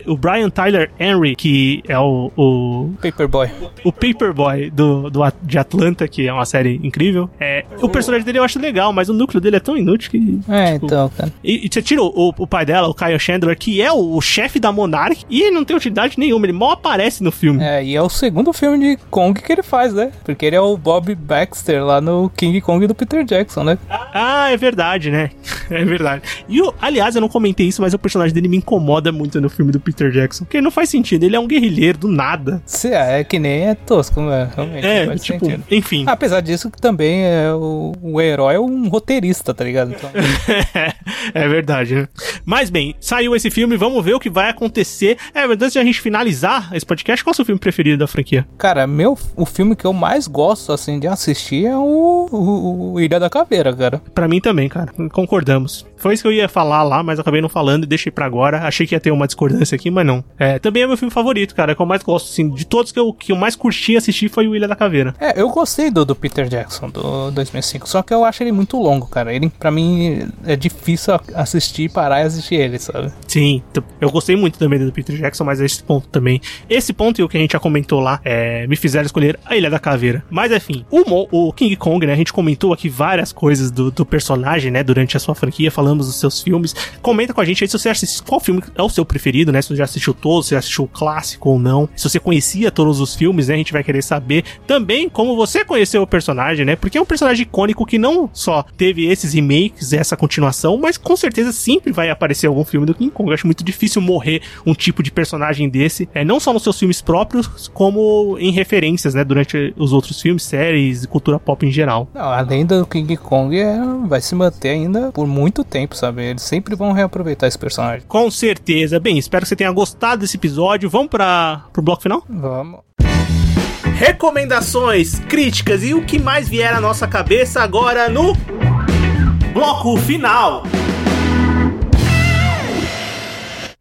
O Brian Tyler Henry, que é o. o Paperboy. o Paperboy do, do, de Atlanta, que é uma série incrível. É, o personagem dele eu acho legal, mas o núcleo dele é tão inútil que. É, tipo, então, cara. E, e você tira o, o pai dela, o Kyle Chandler, que é o, o chefe da Monarch, e ele não tem utilidade nenhuma, ele mal aparece no filme. É, e é o segundo filme de Kong que ele faz, né? Porque ele é o Bob Baxter lá no King Kong do Peter Jackson, né? Ah, é verdade, né? É verdade. E, o, aliás, eu não comentei isso, mas o personagem dele me incomoda muito no filme do Peter Jackson. Porque não faz sentido, ele é um guerrilheiro do nada. Se é, é que nem é tosco, né? Realmente, É, faz tipo, sentido. enfim. Apesar disso, que também é o, o herói é um roteirista, tá ligado? Então, é verdade, né? Mas bem, saiu esse filme, vamos ver o que vai acontecer. É, mas antes de a gente finalizar esse podcast, qual é o seu filme preferido da franquia? cara, meu, o filme que eu mais gosto, assim, de assistir é o, o, o Ilha da Caveira, cara. Pra mim também, cara. Concordamos. Foi isso que eu ia falar lá, mas acabei não falando e deixei pra agora. Achei que ia ter uma discordância aqui, mas não. É, também é meu filme favorito, cara. É que eu mais gosto, assim, de todos que eu, que eu mais curti assistir foi o Ilha da Caveira. É, eu gostei do, do Peter Jackson, do 2005, só que eu acho ele muito longo, cara. Ele, pra mim, é difícil assistir, parar e assistir ele, sabe? Sim, eu gostei muito também do Peter Jackson, mas esse ponto também. Esse ponto e o que a gente já comentou lá, é, me fizeram escolher a Ilha da Caveira. Mas, enfim, o, Mo, o King Kong, né, a gente comentou aqui várias coisas do, do personagem, né, durante a sua franquia, falamos dos seus filmes. Comenta com a gente aí se você assistiu, qual filme é o seu preferido, né, se você já assistiu todos, se você assistiu o clássico ou não, se você conhecia todos os filmes, né, a gente vai querer saber também como você conheceu o personagem, né, porque é um personagem icônico que não só teve esses remakes, essa continuação, mas com certeza sempre vai aparecer algum filme do King Kong. Eu acho muito difícil morrer um tipo de personagem desse, é, não só nos seus filmes próprios, como em referências, né, durante os outros filmes, séries e cultura pop em geral. Não, a lenda do King Kong é, vai se manter ainda por muito tempo, sabe? Eles sempre vão reaproveitar esse personagem. Com certeza. Bem, espero que você tenha gostado desse episódio. Vamos para o bloco final? Vamos. Recomendações, críticas e o que mais vier à nossa cabeça agora no bloco final.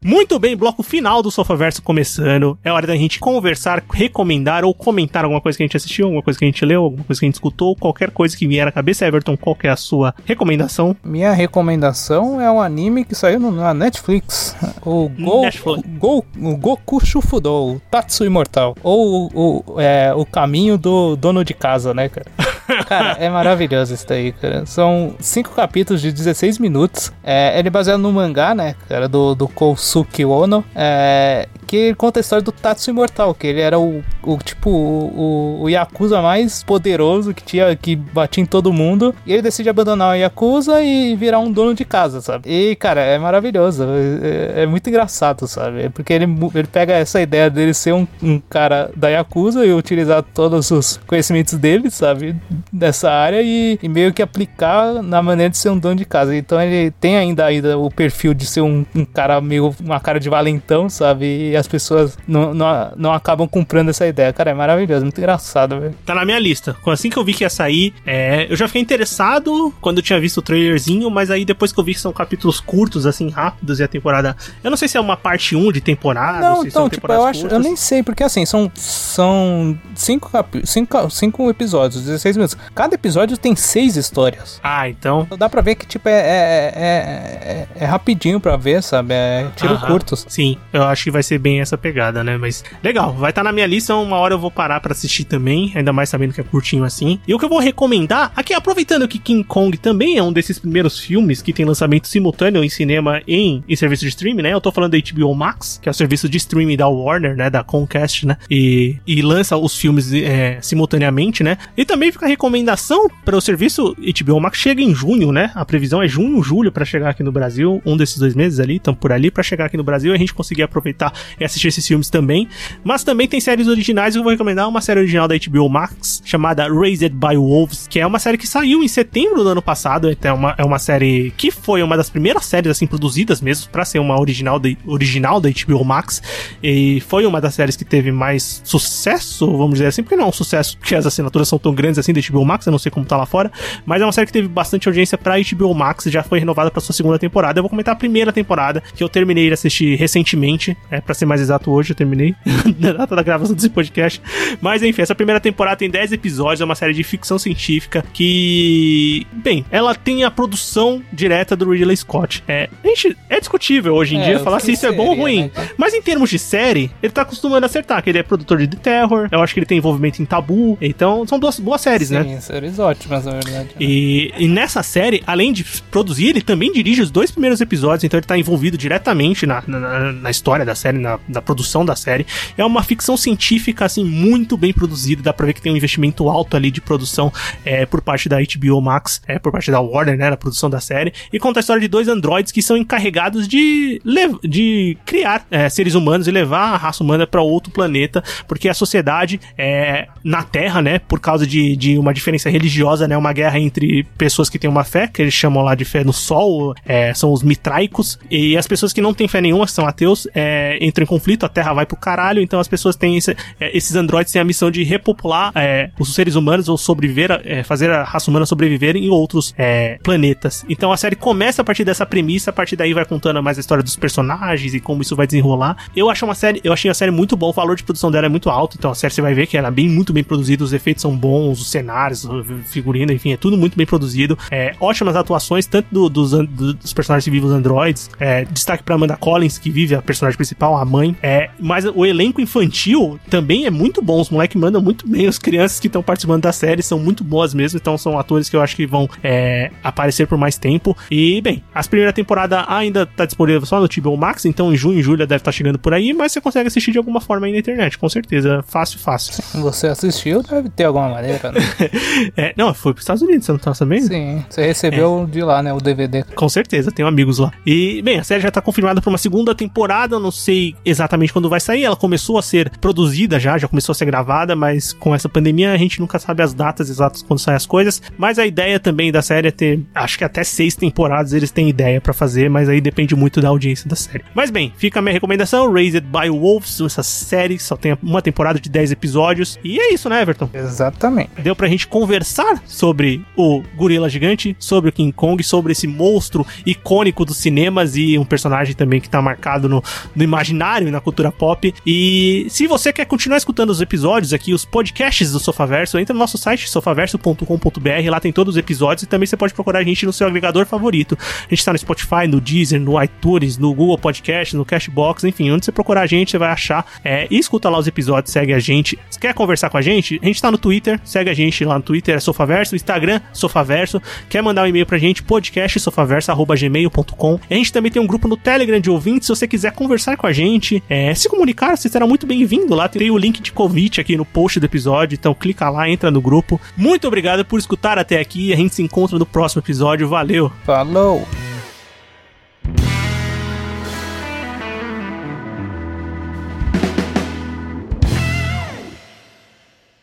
Muito bem, bloco final do Sofaverso começando. É hora da gente conversar, recomendar ou comentar alguma coisa que a gente assistiu, alguma coisa que a gente leu, alguma coisa que a gente escutou, qualquer coisa que vier à cabeça. Everton, qual é a sua recomendação? Minha recomendação é um anime que saiu na Netflix. O, Go, Netflix. Go, o Goku Shufudo, o Tatsu Imortal. Ou o, é, o caminho do dono de casa, né, cara? Cara, é maravilhoso isso daí, cara. São cinco capítulos de 16 minutos. É, ele é baseado no mangá, né, cara, do, do Kousuke Ono. É, que conta a história do Tatsu Imortal, que ele era o, o tipo, o, o, Yakuza mais poderoso que tinha, que batia em todo mundo. E ele decide abandonar o Yakuza e virar um dono de casa, sabe? E, cara, é maravilhoso. É, é muito engraçado, sabe? Porque ele, ele pega essa ideia dele ser um, um cara da Yakuza e utilizar todos os conhecimentos dele, sabe? Dessa área e, e, meio que aplicar na maneira de ser um dono de casa. Então ele tem ainda, ainda o perfil de ser um, um cara meio, uma cara de valentão, sabe? E as pessoas não, não, não acabam comprando essa ideia. Cara, é maravilhoso, muito engraçado, velho. Tá na minha lista. Assim que eu vi que ia sair, é, eu já fiquei interessado quando eu tinha visto o trailerzinho, mas aí depois que eu vi que são capítulos curtos, assim, rápidos, e a temporada. Eu não sei se é uma parte 1 de temporada. Não, então, tipo, eu acho. Eu nem sei, porque assim, são, são cinco, capi cinco, cinco episódios, 16 minutos. Cada episódio tem seis histórias. Ah, então. Dá pra ver que, tipo, é, é, é, é, é rapidinho pra ver, sabe? É tiro curtos. Sim, eu acho que vai ser bem essa pegada, né? Mas legal, vai estar na minha lista. Uma hora eu vou parar pra assistir também, ainda mais sabendo que é curtinho assim. E o que eu vou recomendar, aqui aproveitando que King Kong também é um desses primeiros filmes que tem lançamento simultâneo em cinema e em, em serviço de streaming, né? Eu tô falando da HBO Max, que é o serviço de streaming da Warner, né? Da Comcast, né? E, e lança os filmes é, simultaneamente, né? E também fica a recomendação para o serviço HBO Max chega em junho, né? A previsão é junho, julho para chegar aqui no Brasil, um desses dois meses ali, estão por ali para chegar aqui no Brasil e a gente conseguir aproveitar e assistir esses filmes também. Mas também tem séries originais, eu vou recomendar uma série original da HBO Max chamada Raised by Wolves, que é uma série que saiu em setembro do ano passado, então é uma, é uma série que foi uma das primeiras séries assim produzidas mesmo para ser uma original, de, original da HBO Max e foi uma das séries que teve mais sucesso, vamos dizer assim, porque não é um sucesso porque as assinaturas são tão grandes assim da HBO Max, eu não sei como tá lá fora, mas é uma série que teve bastante audiência pra HBO Max já foi renovada pra sua segunda temporada. Eu vou comentar a primeira temporada, que eu terminei de assistir recentemente, é para ser mais exato hoje, eu terminei na data da gravação desse podcast. Mas enfim, essa primeira temporada tem 10 episódios, é uma série de ficção científica que, bem, ela tem a produção direta do Ridley Scott. É, gente, é discutível hoje em É, dia falar se isso é bom ou seria, ruim. né? Mas em termos de série, ele tá acostumando a acertar, que ele é produtor de The Terror, eu acho que ele tem envolvimento em Tabu, então são duas boas séries, né? Sim, séries ótimas, na verdade. né? E, e nessa série, além de produzir, ele também dirige os dois primeiros episódios, então ele tá envolvido diretamente na, na, na história da série, na, na produção da série. É uma ficção científica, assim, muito bem produzida, dá pra ver que tem um investimento alto ali de produção é, por parte da HBO Max, é, por parte da Warner, né, na produção da série, e conta a história de dois androides que são encarregados de, de criar é, seres humanos e levar a raça humana pra outro planeta, porque a sociedade é, na Terra, né, por causa de, de uma diferença religiosa, né, uma guerra entre pessoas que têm uma fé, que eles chamam lá de fé no sol, é, são os mitraicos, e as pessoas que não têm fé nenhuma, são ateus, é, entram conflito, a Terra vai pro caralho, então as pessoas têm esse, é, esses androides têm a missão de repopular é, os seres humanos ou sobreviver, é, fazer a raça humana sobreviver em outros é, planetas. Então a série começa a partir dessa premissa, a partir daí vai contando mais a história dos personagens e como isso vai desenrolar. Eu acho uma série, eu achei a série muito boa, o valor de produção dela é muito alto, então a série você vai ver que ela é bem, muito bem produzida, os efeitos são bons, os cenários, figurino, enfim, é tudo muito bem produzido. É, ótimas atuações, tanto do, dos, dos personagens que vivem os androids. É, destaque pra Amanda Collins, que vive a personagem principal, a mãe. É, mas o elenco infantil também é muito bom. Os moleques mandam muito bem. As crianças que estão participando da série são muito boas mesmo. Então são atores que eu acho que vão é, aparecer por mais tempo. E, bem, as primeira temporada ainda tá disponível só no HBO Max. Então em junho e julho deve estar tá chegando por aí. Mas você consegue assistir de alguma forma aí na internet, com certeza. Fácil, fácil. Você assistiu, deve ter alguma maneira, né? é, não, foi pros Estados Unidos, você não tá sabendo? Sim, você recebeu é. de lá, né, o DVD. Com certeza, tenho amigos lá. E, bem, a série já tá confirmada para uma segunda temporada, não sei exatamente quando vai sair. Ela começou a ser produzida já, já começou a ser gravada, mas com essa pandemia a gente nunca sabe as datas exatas quando saem as coisas. Mas a ideia também da série é ter, acho que até seis temporadas eles têm ideia para fazer, mas aí depende muito da audiência da série. Mas bem, fica a minha recomendação: Raised by Wolves, essa série só tem uma temporada de 10 episódios. E é isso, né, Everton? Exatamente. Deu pra gente conversar sobre o gorila gigante, sobre o King Kong, sobre esse monstro icônico dos cinemas e um personagem também que tá marcado no, no imaginário na cultura pop. E se você quer continuar escutando os episódios aqui, os podcasts do Sofaverso, entra no nosso site sofaverso.com.br, lá tem todos os episódios e também você pode procurar a gente no seu agregador favorito. A gente tá no Spotify, no Deezer, no iTunes, no Google Podcast, no Cashbox, enfim, onde você procurar a gente, você vai achar é, e escuta lá os episódios, segue a gente. Se quer conversar com a gente, a gente tá no Twitter, segue a gente lá no Twitter, é Sofaverso, Instagram, Sofaverso. Quer mandar um e-mail pra gente, podcastsofaverso.gmail.com. A gente também tem um grupo no Telegram de ouvintes, se você quiser conversar com a gente, é, se comunicar, você será muito bem-vindo lá. Tem o link de convite aqui no post do episódio, então clica lá, entra no grupo. Muito obrigado por escutar até aqui, a gente se encontra no próximo episódio, valeu! Falou!